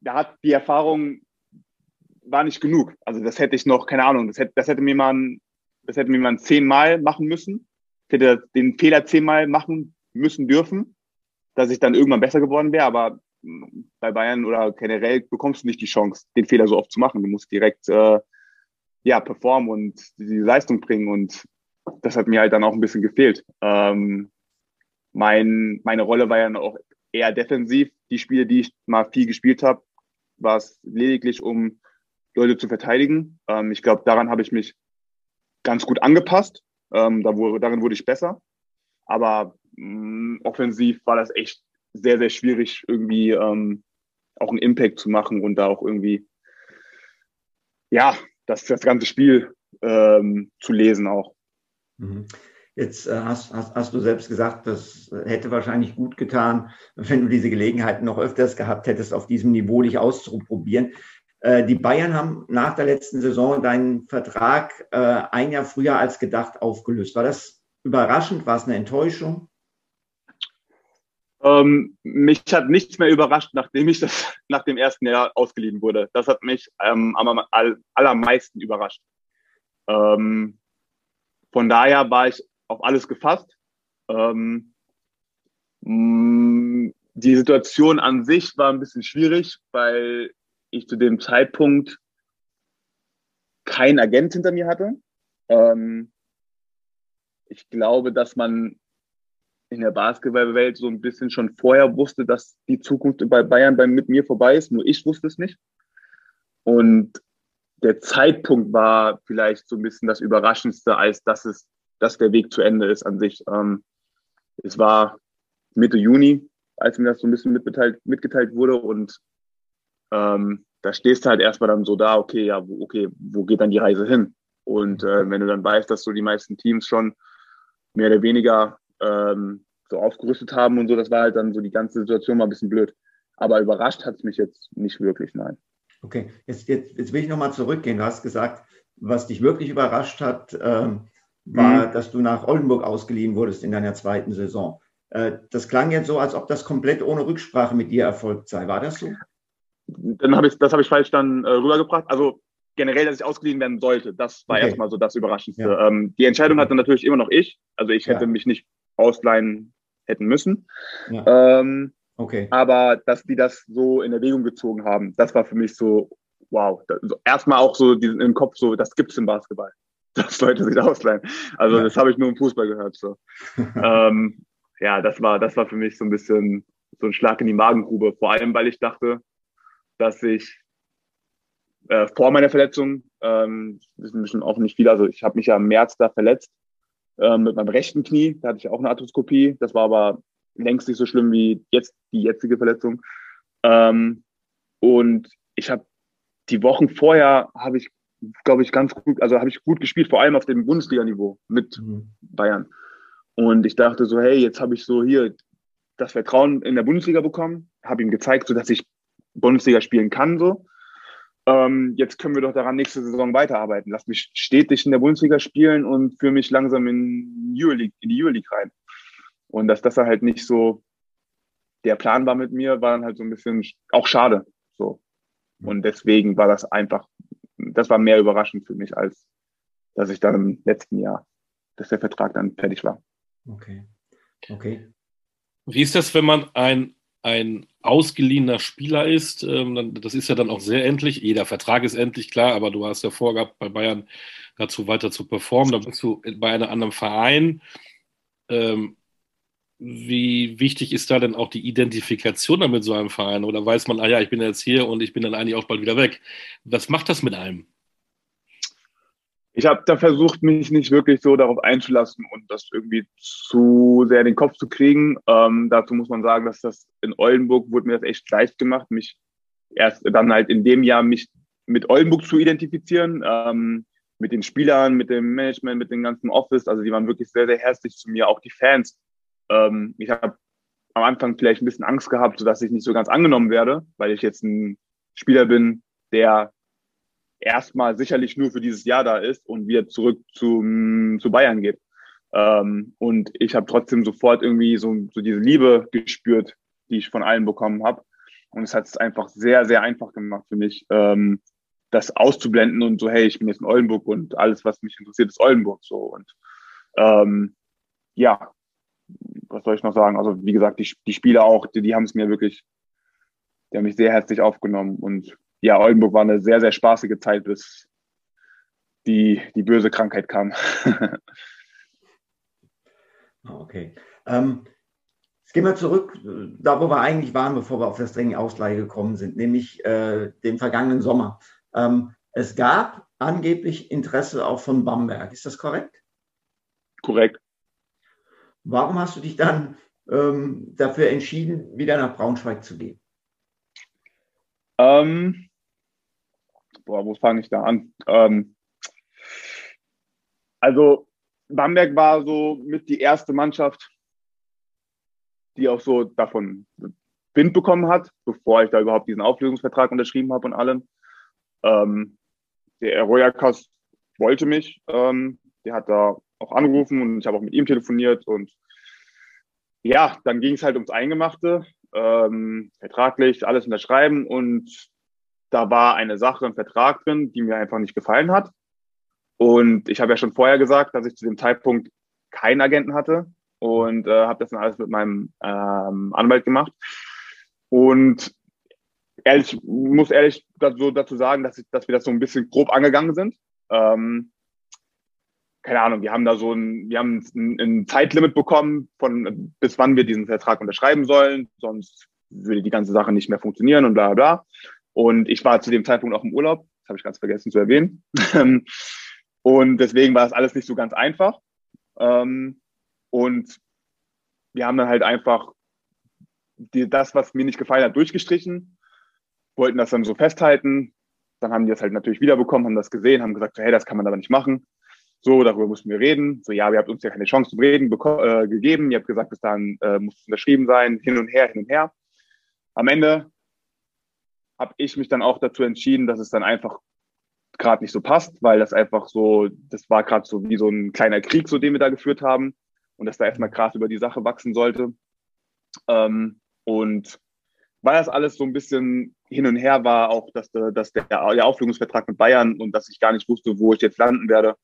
da hat die Erfahrung war nicht genug. Also das hätte ich noch, keine Ahnung, das hätte, das hätte mir man, das hätte mir man zehnmal machen müssen. Ich hätte den Fehler zehnmal machen müssen dürfen, dass ich dann irgendwann besser geworden wäre. Aber bei Bayern oder generell bekommst du nicht die Chance, den Fehler so oft zu machen. Du musst direkt äh, ja performen und die Leistung bringen und das hat mir halt dann auch ein bisschen gefehlt. Ähm, mein, meine Rolle war ja auch eher defensiv. Die Spiele, die ich mal viel gespielt habe, war es lediglich, um Leute zu verteidigen. Ähm, ich glaube, daran habe ich mich ganz gut angepasst. Ähm, da wurde, darin wurde ich besser. Aber mh, mm, offensiv war das echt sehr, sehr schwierig, irgendwie ähm, auch einen Impact zu machen und da auch irgendwie, ja, das, das ganze Spiel ähm, zu lesen auch. Mhm. Jetzt äh, hast, hast, hast, du selbst gesagt, das hätte wahrscheinlich gut getan, wenn du diese Gelegenheit noch öfters gehabt hättest, auf diesem Niveau dich auszuprobieren. Äh, die Bayern haben nach der letzten Saison deinen Vertrag äh, ein Jahr früher als gedacht aufgelöst. War das überraschend? War es eine Enttäuschung? Ähm, mich hat nichts mehr überrascht, nachdem ich das nach dem ersten Jahr ausgeliehen wurde. Das hat mich ähm, am allermeisten überrascht. Ähm, von daher war ich auf alles gefasst. Ähm, die Situation an sich war ein bisschen schwierig, weil ich zu dem Zeitpunkt keinen Agent hinter mir hatte. Ähm, ich glaube, dass man in der Basketballwelt so ein bisschen schon vorher wusste, dass die Zukunft bei Bayern bei, mit mir vorbei ist. Nur ich wusste es nicht. Und der Zeitpunkt war vielleicht so ein bisschen das Überraschendste, als dass es, dass der Weg zu Ende ist an sich. Ähm, es war Mitte Juni, als mir das so ein bisschen mitgeteilt, wurde und ähm, da stehst du halt erstmal dann so da, okay, ja, wo, okay, wo geht dann die Reise hin? Und äh, wenn du dann weißt, dass so die meisten Teams schon mehr oder weniger ähm, so aufgerüstet haben und so, das war halt dann so die ganze Situation mal ein bisschen blöd. Aber überrascht hat es mich jetzt nicht wirklich, nein. Okay, jetzt, jetzt, jetzt will ich nochmal zurückgehen. Du hast gesagt, was dich wirklich überrascht hat, ähm, war, mhm. dass du nach Oldenburg ausgeliehen wurdest in deiner zweiten Saison. Äh, das klang jetzt so, als ob das komplett ohne Rücksprache mit dir erfolgt sei. War das so? dann habe ich, das habe ich falsch dann äh, rübergebracht. Also generell, dass ich ausgeliehen werden sollte, das war okay. erstmal so das Überraschendste. Ja. Ähm, die Entscheidung hatte natürlich immer noch ich. Also ich hätte ja. mich nicht ausleihen hätten müssen. Ja. Ähm, okay. Aber dass die das so in Erwägung gezogen haben, das war für mich so, wow. So, erstmal auch so diesen, im Kopf so, das gibt's im Basketball. Dass Leute sich ausleihen. Also das habe ich nur im Fußball gehört. So. ähm, ja, das war, das war für mich so ein bisschen so ein Schlag in die Magengrube. Vor allem, weil ich dachte, dass ich äh, vor meiner Verletzung, ähm, das wissen auch nicht viele, also ich habe mich ja im März da verletzt äh, mit meinem rechten Knie, da hatte ich auch eine Arthroskopie, das war aber längst nicht so schlimm wie jetzt die jetzige Verletzung. Ähm, und ich habe die Wochen vorher habe ich, glaube ich, ganz gut, also habe ich gut gespielt, vor allem auf dem Bundesliga-Niveau mit mhm. Bayern. Und ich dachte so, hey, jetzt habe ich so hier das Vertrauen in der Bundesliga bekommen, habe ihm gezeigt, so dass ich Bundesliga spielen kann, so. Ähm, jetzt können wir doch daran nächste Saison weiterarbeiten. Lass mich stetig in der Bundesliga spielen und führe mich langsam in, Euroleague, in die Euroleague rein. Und dass das halt nicht so der Plan war mit mir, war dann halt so ein bisschen auch schade. So. Und deswegen war das einfach, das war mehr überraschend für mich, als dass ich dann im letzten Jahr, dass der Vertrag dann fertig war. Okay. Okay. Wie ist das, wenn man ein, ein ausgeliehener Spieler ist? Ähm, das ist ja dann auch sehr endlich. Jeder Vertrag ist endlich klar, aber du hast ja vorgehabt, bei Bayern dazu weiter zu performen. Da bist du bei einem anderen Verein. Ähm, wie wichtig ist da denn auch die Identifikation dann mit so einem Verein? Oder weiß man, ah ja, ich bin jetzt hier und ich bin dann eigentlich auch bald wieder weg? Was macht das mit einem? Ich habe da versucht, mich nicht wirklich so darauf einzulassen und das irgendwie zu sehr in den Kopf zu kriegen. Ähm, dazu muss man sagen, dass das in Oldenburg wurde mir das echt leicht gemacht, mich erst dann halt in dem Jahr mich mit Oldenburg zu identifizieren, ähm, mit den Spielern, mit dem Management, mit dem ganzen Office. Also die waren wirklich sehr, sehr herzlich zu mir, auch die Fans ähm, ich habe am Anfang vielleicht ein bisschen Angst gehabt, sodass ich nicht so ganz angenommen werde, weil ich jetzt ein Spieler bin, der erstmal sicherlich nur für dieses Jahr da ist und wieder zurück zu, zu Bayern geht. Ähm, und ich habe trotzdem sofort irgendwie so, so diese Liebe gespürt, die ich von allen bekommen habe. Und es hat es einfach sehr, sehr einfach gemacht für mich, ähm, das auszublenden und so, hey, ich bin jetzt in Oldenburg und alles, was mich interessiert, ist Oldenburg so. Und ähm, ja, was soll ich noch sagen? Also wie gesagt, die, die Spieler auch, die, die haben es mir wirklich, die haben mich sehr herzlich aufgenommen. Und ja, Oldenburg war eine sehr, sehr spaßige Zeit, bis die, die böse Krankheit kam. Ah, okay. Ähm, jetzt gehen wir zurück, da wo wir eigentlich waren, bevor wir auf das Training Ausleihe gekommen sind, nämlich äh, den vergangenen Sommer. Ähm, es gab angeblich Interesse auch von Bamberg. Ist das korrekt? Korrekt. Warum hast du dich dann ähm, dafür entschieden, wieder nach Braunschweig zu gehen? Ähm, boah, wo fange ich da an? Ähm, also Bamberg war so mit die erste Mannschaft, die auch so davon Wind bekommen hat, bevor ich da überhaupt diesen Auflösungsvertrag unterschrieben habe und allem. Ähm, der Royakas wollte mich, ähm, der hat da auch angerufen und ich habe auch mit ihm telefoniert und ja, dann ging es halt ums Eingemachte, ähm, vertraglich alles unterschreiben und da war eine Sache im Vertrag drin, die mir einfach nicht gefallen hat. Und ich habe ja schon vorher gesagt, dass ich zu dem Zeitpunkt keinen Agenten hatte und äh, habe das dann alles mit meinem ähm, Anwalt gemacht. Und ehrlich, muss ehrlich dazu, dazu sagen, dass, ich, dass wir das so ein bisschen grob angegangen sind. Ähm, keine Ahnung, wir haben da so ein, wir haben ein, ein Zeitlimit bekommen, von bis wann wir diesen Vertrag unterschreiben sollen, sonst würde die ganze Sache nicht mehr funktionieren und bla bla. Und ich war zu dem Zeitpunkt auch im Urlaub, das habe ich ganz vergessen zu erwähnen. und deswegen war das alles nicht so ganz einfach. Ähm, und wir haben dann halt einfach das, was mir nicht gefallen hat, durchgestrichen, wollten das dann so festhalten. Dann haben die das halt natürlich wiederbekommen, haben das gesehen, haben gesagt, hey, das kann man aber nicht machen. So, darüber mussten wir reden. So, ja, ihr habt uns ja keine Chance zum Reden äh, gegeben. Ihr habt gesagt, bis dann äh, muss es unterschrieben sein, hin und her, hin und her. Am Ende habe ich mich dann auch dazu entschieden, dass es dann einfach gerade nicht so passt, weil das einfach so, das war gerade so wie so ein kleiner Krieg, so den wir da geführt haben und dass da erstmal Gras über die Sache wachsen sollte. Ähm, und weil das alles so ein bisschen hin und her war, auch dass, dass der, der Auflösungsvertrag mit Bayern und dass ich gar nicht wusste, wo ich jetzt landen werde,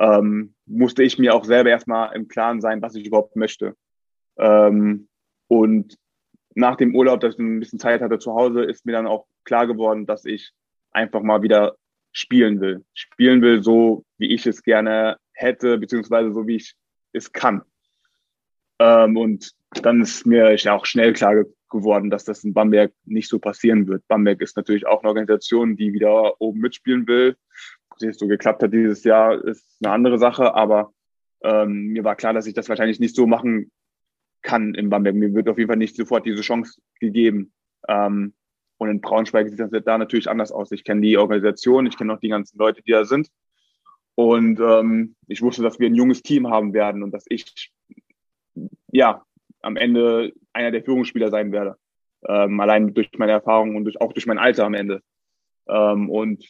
ähm, musste ich mir auch selber erstmal im Klaren sein, was ich überhaupt möchte. Ähm, und nach dem Urlaub, dass ich ein bisschen Zeit hatte zu Hause, ist mir dann auch klar geworden, dass ich einfach mal wieder spielen will. Spielen will, so wie ich es gerne hätte, beziehungsweise so wie ich es kann. Ähm, und dann ist mir auch schnell klar geworden, dass das in Bamberg nicht so passieren wird. Bamberg ist natürlich auch eine Organisation, die wieder oben mitspielen will ob es so geklappt hat dieses Jahr, ist eine andere Sache, aber ähm, mir war klar, dass ich das wahrscheinlich nicht so machen kann in Bamberg. Mir wird auf jeden Fall nicht sofort diese Chance gegeben. Ähm, und in Braunschweig sieht das da natürlich anders aus. Ich kenne die Organisation, ich kenne auch die ganzen Leute, die da sind. Und ähm, ich wusste, dass wir ein junges Team haben werden und dass ich ja am Ende einer der Führungsspieler sein werde. Ähm, allein durch meine Erfahrung und durch, auch durch mein Alter am Ende. Ähm, und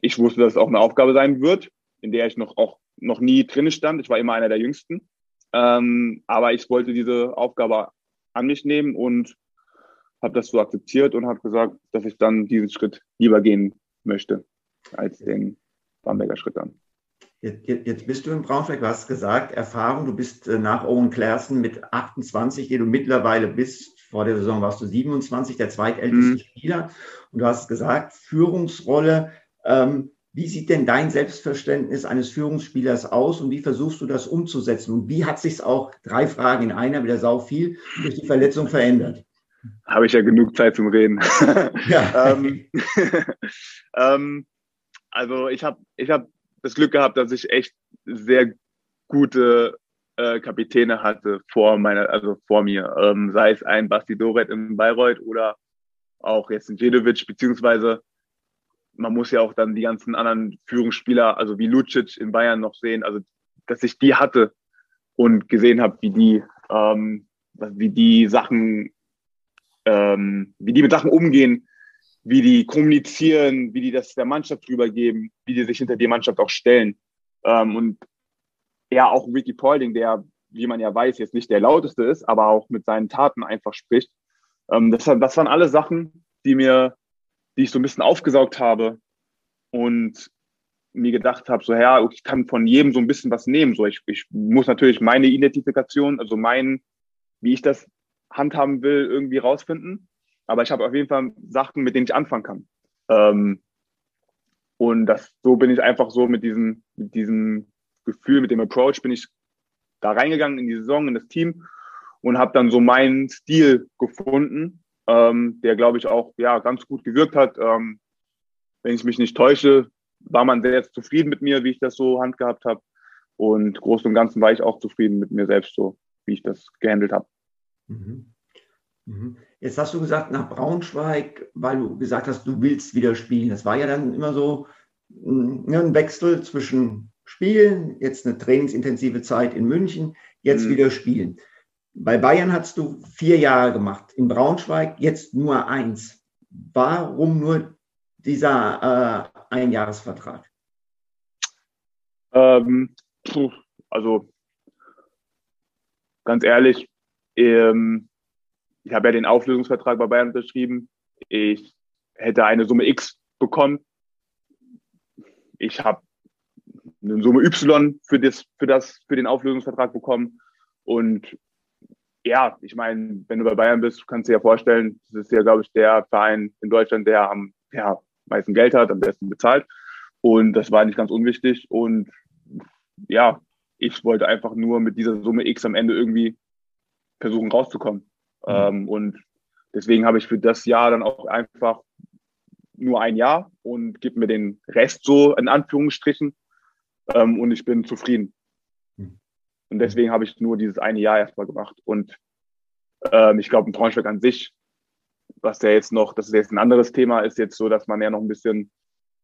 ich wusste, dass es auch eine Aufgabe sein wird, in der ich noch auch noch nie drin stand. Ich war immer einer der Jüngsten. Ähm, aber ich wollte diese Aufgabe an mich nehmen und habe das so akzeptiert und habe gesagt, dass ich dann diesen Schritt lieber gehen möchte als den Bamberger Schritt dann. Jetzt, jetzt, bist du in Braunschweig, du hast gesagt, Erfahrung, du bist äh, nach Owen Klärsen mit 28, die du mittlerweile bist, vor der Saison warst du 27, der zweitälteste mhm. Spieler. Und du hast gesagt, Führungsrolle. Ähm, wie sieht denn dein Selbstverständnis eines Führungsspielers aus und wie versuchst du das umzusetzen? Und wie hat sich auch, drei Fragen in einer, wieder sau viel, durch die Verletzung verändert? Habe ich ja genug Zeit zum Reden. Ja. ähm, ähm, also ich habe ich hab das Glück gehabt, dass ich echt sehr gute äh, Kapitäne hatte vor meiner, also vor mir. Ähm, sei es ein Basti Doret in Bayreuth oder auch jetzt ein Jedovic, beziehungsweise man muss ja auch dann die ganzen anderen Führungsspieler, also wie Lucic in Bayern noch sehen, also dass ich die hatte und gesehen habe, wie die, ähm, wie die Sachen, ähm, wie die mit Sachen umgehen, wie die kommunizieren, wie die das der Mannschaft drüber geben, wie die sich hinter die Mannschaft auch stellen. Ähm, und ja, auch Ricky Paulding, der, wie man ja weiß, jetzt nicht der lauteste ist, aber auch mit seinen Taten einfach spricht. Ähm, das, das waren alle Sachen, die mir, die ich so ein bisschen aufgesaugt habe und mir gedacht habe, so, ja, ich kann von jedem so ein bisschen was nehmen. So, ich, ich muss natürlich meine Identifikation, also mein, wie ich das handhaben will, irgendwie rausfinden. Aber ich habe auf jeden Fall Sachen, mit denen ich anfangen kann. Ähm, und das, so bin ich einfach so mit diesem, mit diesem Gefühl, mit dem Approach bin ich da reingegangen in die Saison, in das Team und habe dann so meinen Stil gefunden, ähm, der, glaube ich, auch ja, ganz gut gewirkt hat. Ähm, wenn ich mich nicht täusche, war man sehr zufrieden mit mir, wie ich das so handgehabt habe. Und groß und Ganzen war ich auch zufrieden mit mir selbst, so wie ich das gehandelt habe. Mhm. Mhm. Jetzt hast du gesagt, nach Braunschweig, weil du gesagt hast, du willst wieder spielen. Das war ja dann immer so mm, ne, ein Wechsel zwischen Spielen, jetzt eine trainingsintensive Zeit in München, jetzt mhm. wieder spielen. Bei Bayern hast du vier Jahre gemacht, in Braunschweig jetzt nur eins. Warum nur dieser äh, Einjahresvertrag? Ähm, also ganz ehrlich, ähm, ich habe ja den Auflösungsvertrag bei Bayern unterschrieben. Ich hätte eine Summe X bekommen. Ich habe eine Summe Y für das, für das, für den Auflösungsvertrag bekommen. Und ja, ich meine, wenn du bei Bayern bist, kannst du dir ja vorstellen, das ist ja, glaube ich, der Verein in Deutschland, der am ja, meisten Geld hat, am besten bezahlt. Und das war nicht ganz unwichtig. Und ja, ich wollte einfach nur mit dieser Summe X am Ende irgendwie versuchen rauszukommen. Mhm. Ähm, und deswegen habe ich für das Jahr dann auch einfach nur ein Jahr und gebe mir den Rest so in Anführungsstrichen ähm, und ich bin zufrieden. Mhm. Und deswegen habe ich nur dieses eine Jahr erstmal gemacht. Und ähm, ich glaube, ein Braunschweig an sich, was der jetzt noch, das ist jetzt ein anderes Thema, ist jetzt so, dass man ja noch ein bisschen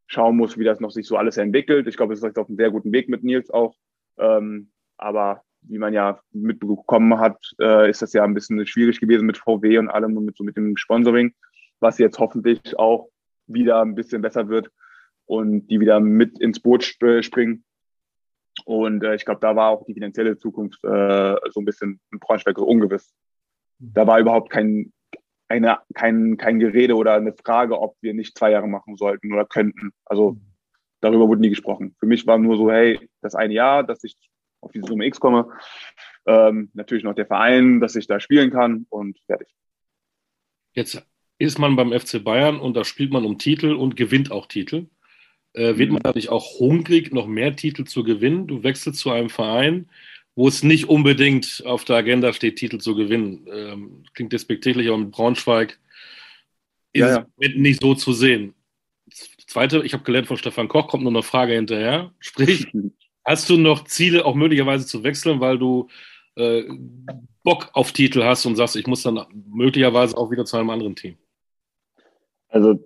schauen muss, wie das noch sich so alles entwickelt. Ich glaube, es ist auf einem sehr guten Weg mit Nils auch. Ähm, aber wie man ja mitbekommen hat, äh, ist das ja ein bisschen schwierig gewesen mit VW und allem und mit, so mit dem Sponsoring, was jetzt hoffentlich auch wieder ein bisschen besser wird und die wieder mit ins Boot sp springen. Und äh, ich glaube, da war auch die finanzielle Zukunft äh, so ein bisschen in Braunschweig ungewiss. Da war überhaupt kein, eine, kein, kein Gerede oder eine Frage, ob wir nicht zwei Jahre machen sollten oder könnten. Also darüber wurde nie gesprochen. Für mich war nur so, hey, das eine Jahr, dass ich auf diese Summe X komme. Ähm, natürlich noch der Verein, dass ich da spielen kann und fertig. Jetzt ist man beim FC Bayern und da spielt man um Titel und gewinnt auch Titel. Äh, wird man da nicht auch hungrig, noch mehr Titel zu gewinnen? Du wechselst zu einem Verein, wo es nicht unbedingt auf der Agenda steht, Titel zu gewinnen. Ähm, klingt despektierlich, aber mit Braunschweig ist ja, ja. es nicht so zu sehen. Zweite, ich habe gelernt von Stefan Koch, kommt noch eine Frage hinterher. Sprich, Hast du noch Ziele, auch möglicherweise zu wechseln, weil du äh, Bock auf Titel hast und sagst, ich muss dann möglicherweise auch wieder zu einem anderen Team? Also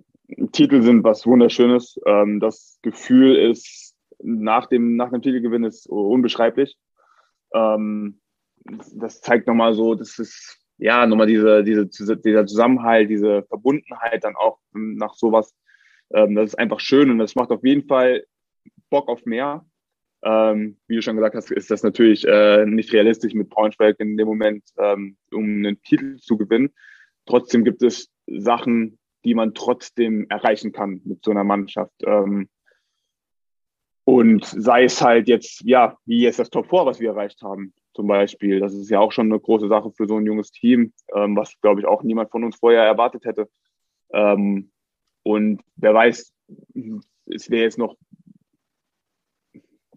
Titel sind was Wunderschönes. Ähm, das Gefühl ist nach dem, nach dem Titelgewinn ist unbeschreiblich. Ähm, das zeigt nochmal so, das ist, ja, nochmal diese, diese, dieser Zusammenhalt, diese Verbundenheit dann auch nach sowas, ähm, das ist einfach schön und das macht auf jeden Fall Bock auf mehr. Ähm, wie du schon gesagt hast, ist das natürlich äh, nicht realistisch mit Braunschweig in dem Moment, ähm, um einen Titel zu gewinnen. Trotzdem gibt es Sachen, die man trotzdem erreichen kann mit so einer Mannschaft. Ähm, und sei es halt jetzt, ja, wie jetzt das Top 4, was wir erreicht haben, zum Beispiel. Das ist ja auch schon eine große Sache für so ein junges Team, ähm, was, glaube ich, auch niemand von uns vorher erwartet hätte. Ähm, und wer weiß, es wäre jetzt noch,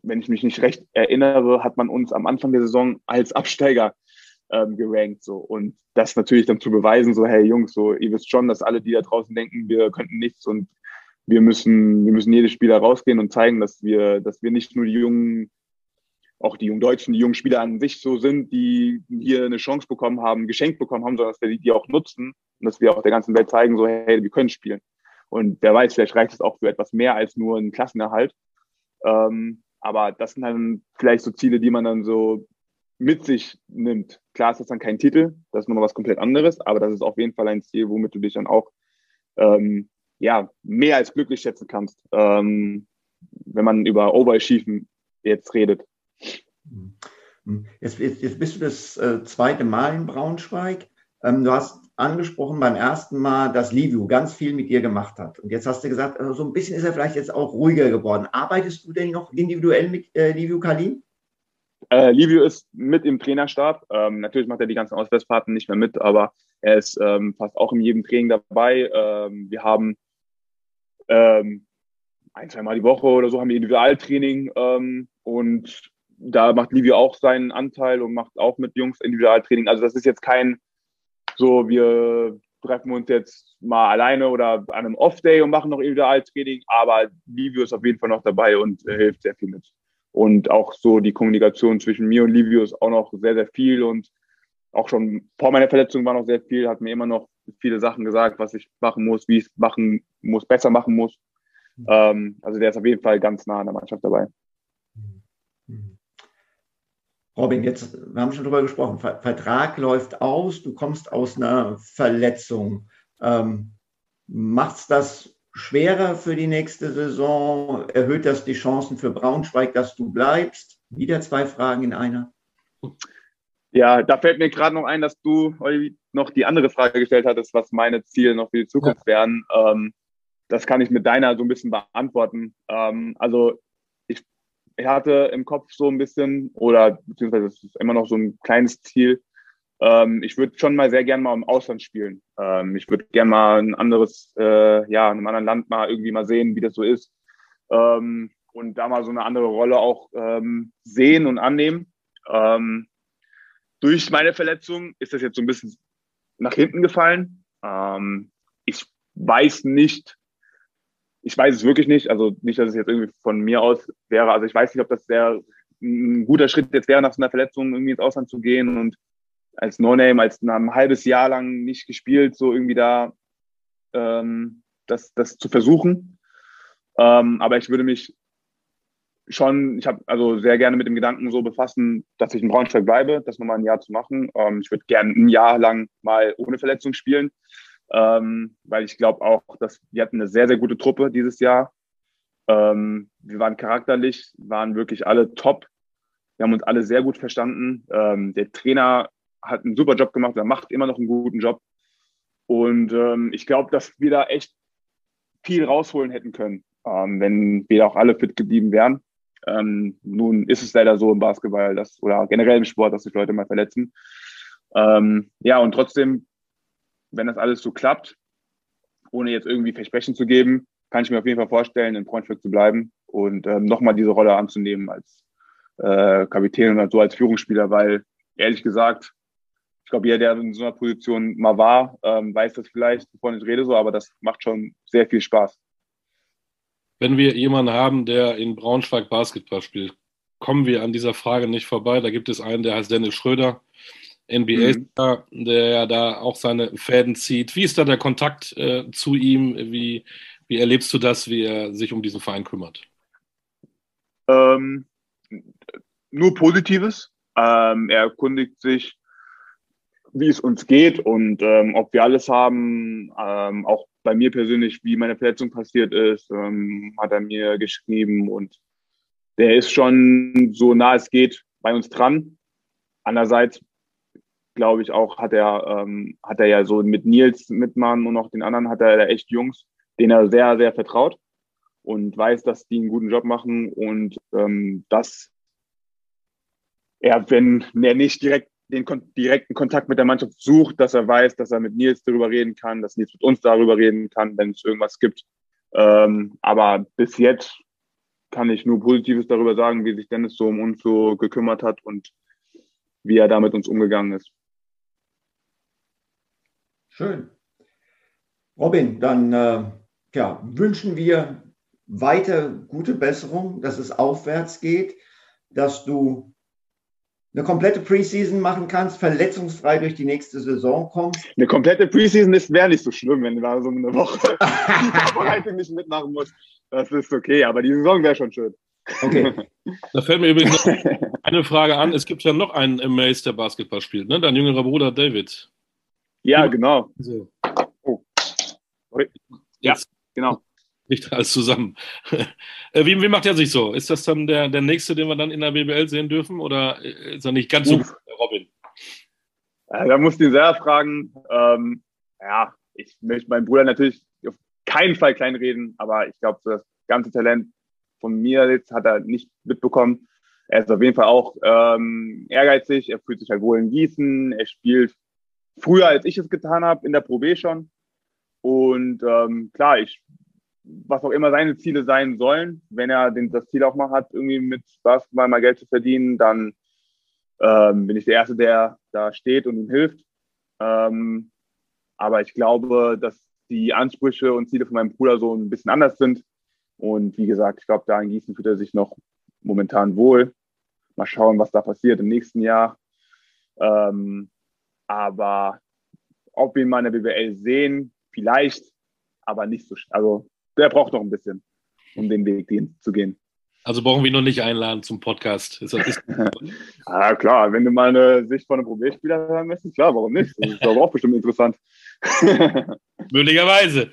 wenn ich mich nicht recht erinnere, hat man uns am Anfang der Saison als Absteiger ähm, gerankt. So. Und das natürlich dann zu beweisen, so, hey Jungs, so, ihr wisst schon, dass alle, die da draußen denken, wir könnten nichts und wir müssen, wir müssen jedes Spieler rausgehen und zeigen, dass wir, dass wir nicht nur die jungen, auch die jungen Deutschen, die jungen Spieler an sich so sind, die hier eine Chance bekommen haben, geschenkt bekommen haben, sondern dass wir die auch nutzen und dass wir auch der ganzen Welt zeigen, so, hey, wir können spielen. Und wer weiß, vielleicht reicht es auch für etwas mehr als nur einen Klassenerhalt. Ähm, aber das sind dann vielleicht so Ziele, die man dann so mit sich nimmt. Klar ist das dann kein Titel, das ist nochmal was komplett anderes, aber das ist auf jeden Fall ein Ziel, womit du dich dann auch ähm, ja, mehr als glücklich schätzen kannst, ähm, wenn man über Overachieven jetzt redet. Jetzt, jetzt, jetzt bist du das äh, zweite Mal in Braunschweig. Ähm, du hast angesprochen beim ersten Mal, dass Livio ganz viel mit dir gemacht hat. Und jetzt hast du gesagt, also so ein bisschen ist er vielleicht jetzt auch ruhiger geworden. Arbeitest du denn noch individuell mit äh, Livio Kalin? Äh, Livio ist mit im Trainerstab. Ähm, natürlich macht er die ganzen Auswärtsfahrten nicht mehr mit, aber er ist ähm, fast auch in jedem Training dabei. Ähm, wir haben ähm, ein, zwei Mal die Woche oder so haben wir Individualtraining ähm, und da macht Livio auch seinen Anteil und macht auch mit Jungs Individualtraining. Also das ist jetzt kein so, wir treffen uns jetzt mal alleine oder an einem Off-Day und machen noch Individualtraining, aber Livio ist auf jeden Fall noch dabei und äh, hilft sehr viel mit. Und auch so die Kommunikation zwischen mir und Livio ist auch noch sehr, sehr viel und auch schon vor meiner Verletzung war noch sehr viel, hat mir immer noch viele Sachen gesagt, was ich machen muss, wie ich es machen muss, besser machen muss. Mhm. Ähm, also der ist auf jeden Fall ganz nah an der Mannschaft dabei. Robin, jetzt, wir haben schon drüber gesprochen, Vertrag läuft aus, du kommst aus einer Verletzung. Ähm, Macht es das schwerer für die nächste Saison? Erhöht das die Chancen für Braunschweig, dass du bleibst? Wieder zwei Fragen in einer. Ja, da fällt mir gerade noch ein, dass du noch die andere Frage gestellt hattest, was meine Ziele noch für die Zukunft ja. wären. Ähm, das kann ich mit deiner so ein bisschen beantworten. Ähm, also ich, hatte im Kopf so ein bisschen, oder beziehungsweise es ist immer noch so ein kleines Ziel. Ähm, ich würde schon mal sehr gerne mal im Ausland spielen. Ähm, ich würde gerne mal ein anderes, äh, ja, in einem anderen Land mal irgendwie mal sehen, wie das so ist. Ähm, und da mal so eine andere Rolle auch ähm, sehen und annehmen. Ähm, durch meine Verletzung ist das jetzt so ein bisschen nach hinten gefallen. Ähm, ich weiß nicht, ich weiß es wirklich nicht, also nicht, dass es jetzt irgendwie von mir aus wäre, also ich weiß nicht, ob das sehr ein guter Schritt jetzt wäre, nach so einer Verletzung irgendwie ins Ausland zu gehen und als No-Name, als ein halbes Jahr lang nicht gespielt, so irgendwie da ähm, das, das zu versuchen. Ähm, aber ich würde mich schon, ich habe also sehr gerne mit dem Gedanken so befassen, dass ich in Braunschweig bleibe, das nochmal ein Jahr zu machen. Ähm, ich würde gerne ein Jahr lang mal ohne Verletzung spielen, ähm, weil ich glaube auch, dass wir hatten eine sehr, sehr gute Truppe dieses Jahr. Ähm, wir waren charakterlich, waren wirklich alle top. Wir haben uns alle sehr gut verstanden. Ähm, der Trainer hat einen super Job gemacht, er macht immer noch einen guten Job. Und ähm, ich glaube, dass wir da echt viel rausholen hätten können, ähm, wenn wir auch alle fit geblieben wären. Ähm, nun ist es leider so im Basketball dass, oder generell im Sport, dass sich Leute mal verletzen. Ähm, ja, und trotzdem, wenn das alles so klappt, ohne jetzt irgendwie Versprechen zu geben, kann ich mir auf jeden Fall vorstellen, in Braunschweig zu bleiben und ähm, nochmal diese Rolle anzunehmen als äh, Kapitän und so als Führungsspieler, weil ehrlich gesagt, ich glaube, jeder, der in so einer Position mal war, ähm, weiß das vielleicht, wovon ich rede, so, aber das macht schon sehr viel Spaß wenn wir jemanden haben, der in Braunschweig Basketball spielt, kommen wir an dieser Frage nicht vorbei. Da gibt es einen, der heißt Dennis Schröder, NBA-Star, mhm. der ja da auch seine Fäden zieht. Wie ist da der Kontakt äh, zu ihm? Wie, wie erlebst du das, wie er sich um diesen Verein kümmert? Ähm, nur Positives. Ähm, er erkundigt sich wie es uns geht und ähm, ob wir alles haben. Ähm, auch bei mir persönlich, wie meine Verletzung passiert ist, ähm, hat er mir geschrieben und der ist schon so nah es geht bei uns dran. Andererseits glaube ich auch, hat er, ähm, hat er ja so mit Nils Mitmann und auch den anderen hat er echt Jungs, denen er sehr, sehr vertraut und weiß, dass die einen guten Job machen und ähm, dass er, wenn er nicht direkt den kon direkten Kontakt mit der Mannschaft sucht, dass er weiß, dass er mit Nils darüber reden kann, dass Nils mit uns darüber reden kann, wenn es irgendwas gibt. Ähm, aber bis jetzt kann ich nur Positives darüber sagen, wie sich Dennis so um uns so gekümmert hat und wie er da mit uns umgegangen ist. Schön. Robin, dann äh, ja, wünschen wir weiter gute Besserung, dass es aufwärts geht, dass du eine komplette Preseason machen kannst, verletzungsfrei durch die nächste Saison kommst. Eine komplette Preseason wäre nicht so schlimm, wenn du da so eine Woche Vorbereitung nicht mitmachen musst. Das ist okay, aber die Saison wäre schon schön. Okay. Da fällt mir übrigens noch eine Frage an. Es gibt ja noch einen Mace, der Basketball spielt, ne? Dein jüngerer Bruder David. Ja, genau. So. Oh. Ja, genau. Nicht alles zusammen. Äh, wie, wie, macht er sich so? Ist das dann der, der nächste, den wir dann in der BBL sehen dürfen? Oder ist er nicht ganz so gut, Robin? Ja, da musst du ihn selber fragen. Ähm, ja, ich möchte meinen Bruder natürlich auf keinen Fall kleinreden, aber ich glaube, so das ganze Talent von mir jetzt hat er nicht mitbekommen. Er ist auf jeden Fall auch ähm, ehrgeizig, er fühlt sich halt wohl in Gießen, er spielt früher, als ich es getan habe, in der Pro B schon. Und ähm, klar, ich was auch immer seine Ziele sein sollen. Wenn er den, das Ziel auch mal hat, irgendwie mit Basketball mal Geld zu verdienen, dann ähm, bin ich der Erste, der da steht und ihm hilft. Ähm, aber ich glaube, dass die Ansprüche und Ziele von meinem Bruder so ein bisschen anders sind. Und wie gesagt, ich glaube, da in Gießen fühlt er sich noch momentan wohl. Mal schauen, was da passiert im nächsten Jahr. Ähm, aber ob wir ihn mal in der BWL sehen, vielleicht, aber nicht so. Also der braucht noch ein bisschen, um den Weg zu gehen. Also brauchen wir ihn noch nicht einladen zum Podcast. Ist das, ist ah, klar, wenn du mal eine Sicht von einem Probierspieler hören möchtest, klar, warum nicht? Das ist aber auch bestimmt interessant. Möglicherweise.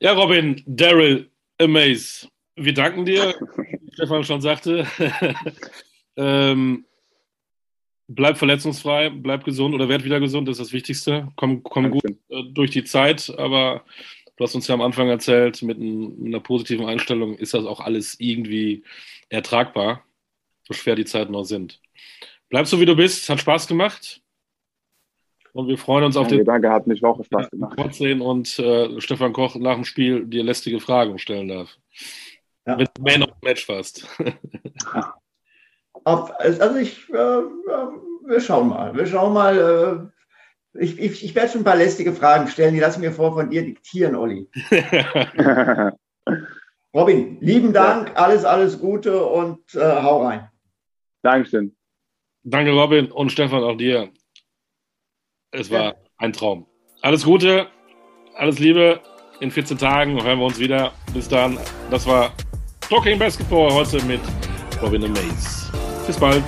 Ja, Robin, Daryl, Amaze, wir danken dir, wie Stefan schon sagte. ähm, bleib verletzungsfrei, bleib gesund oder werd wieder gesund, das ist das Wichtigste. Komm, komm gut äh, durch die Zeit, aber Du hast uns ja am Anfang erzählt, mit, ein, mit einer positiven Einstellung ist das auch alles irgendwie ertragbar, so schwer die Zeiten noch sind. Bleib so, wie du bist. Hat Spaß gemacht. Und wir freuen uns auf danke, den. Danke, hat mich auch Spaß gemacht. Sehen und äh, Stefan Koch nach dem Spiel dir lästige Fragen stellen darf. Ja. Wenn du Man of Match warst. also ich, äh, wir schauen mal. Wir schauen mal, äh, ich, ich, ich werde schon ein paar lästige Fragen stellen, die lassen mir vor von dir diktieren, Olli. Robin, lieben Dank, alles, alles Gute und äh, hau rein. Dankeschön. Danke, Robin und Stefan, auch dir. Es war ja. ein Traum. Alles Gute, alles Liebe. In 14 Tagen hören wir uns wieder. Bis dann. Das war Talking Basketball heute mit Robin Mays. Bis bald.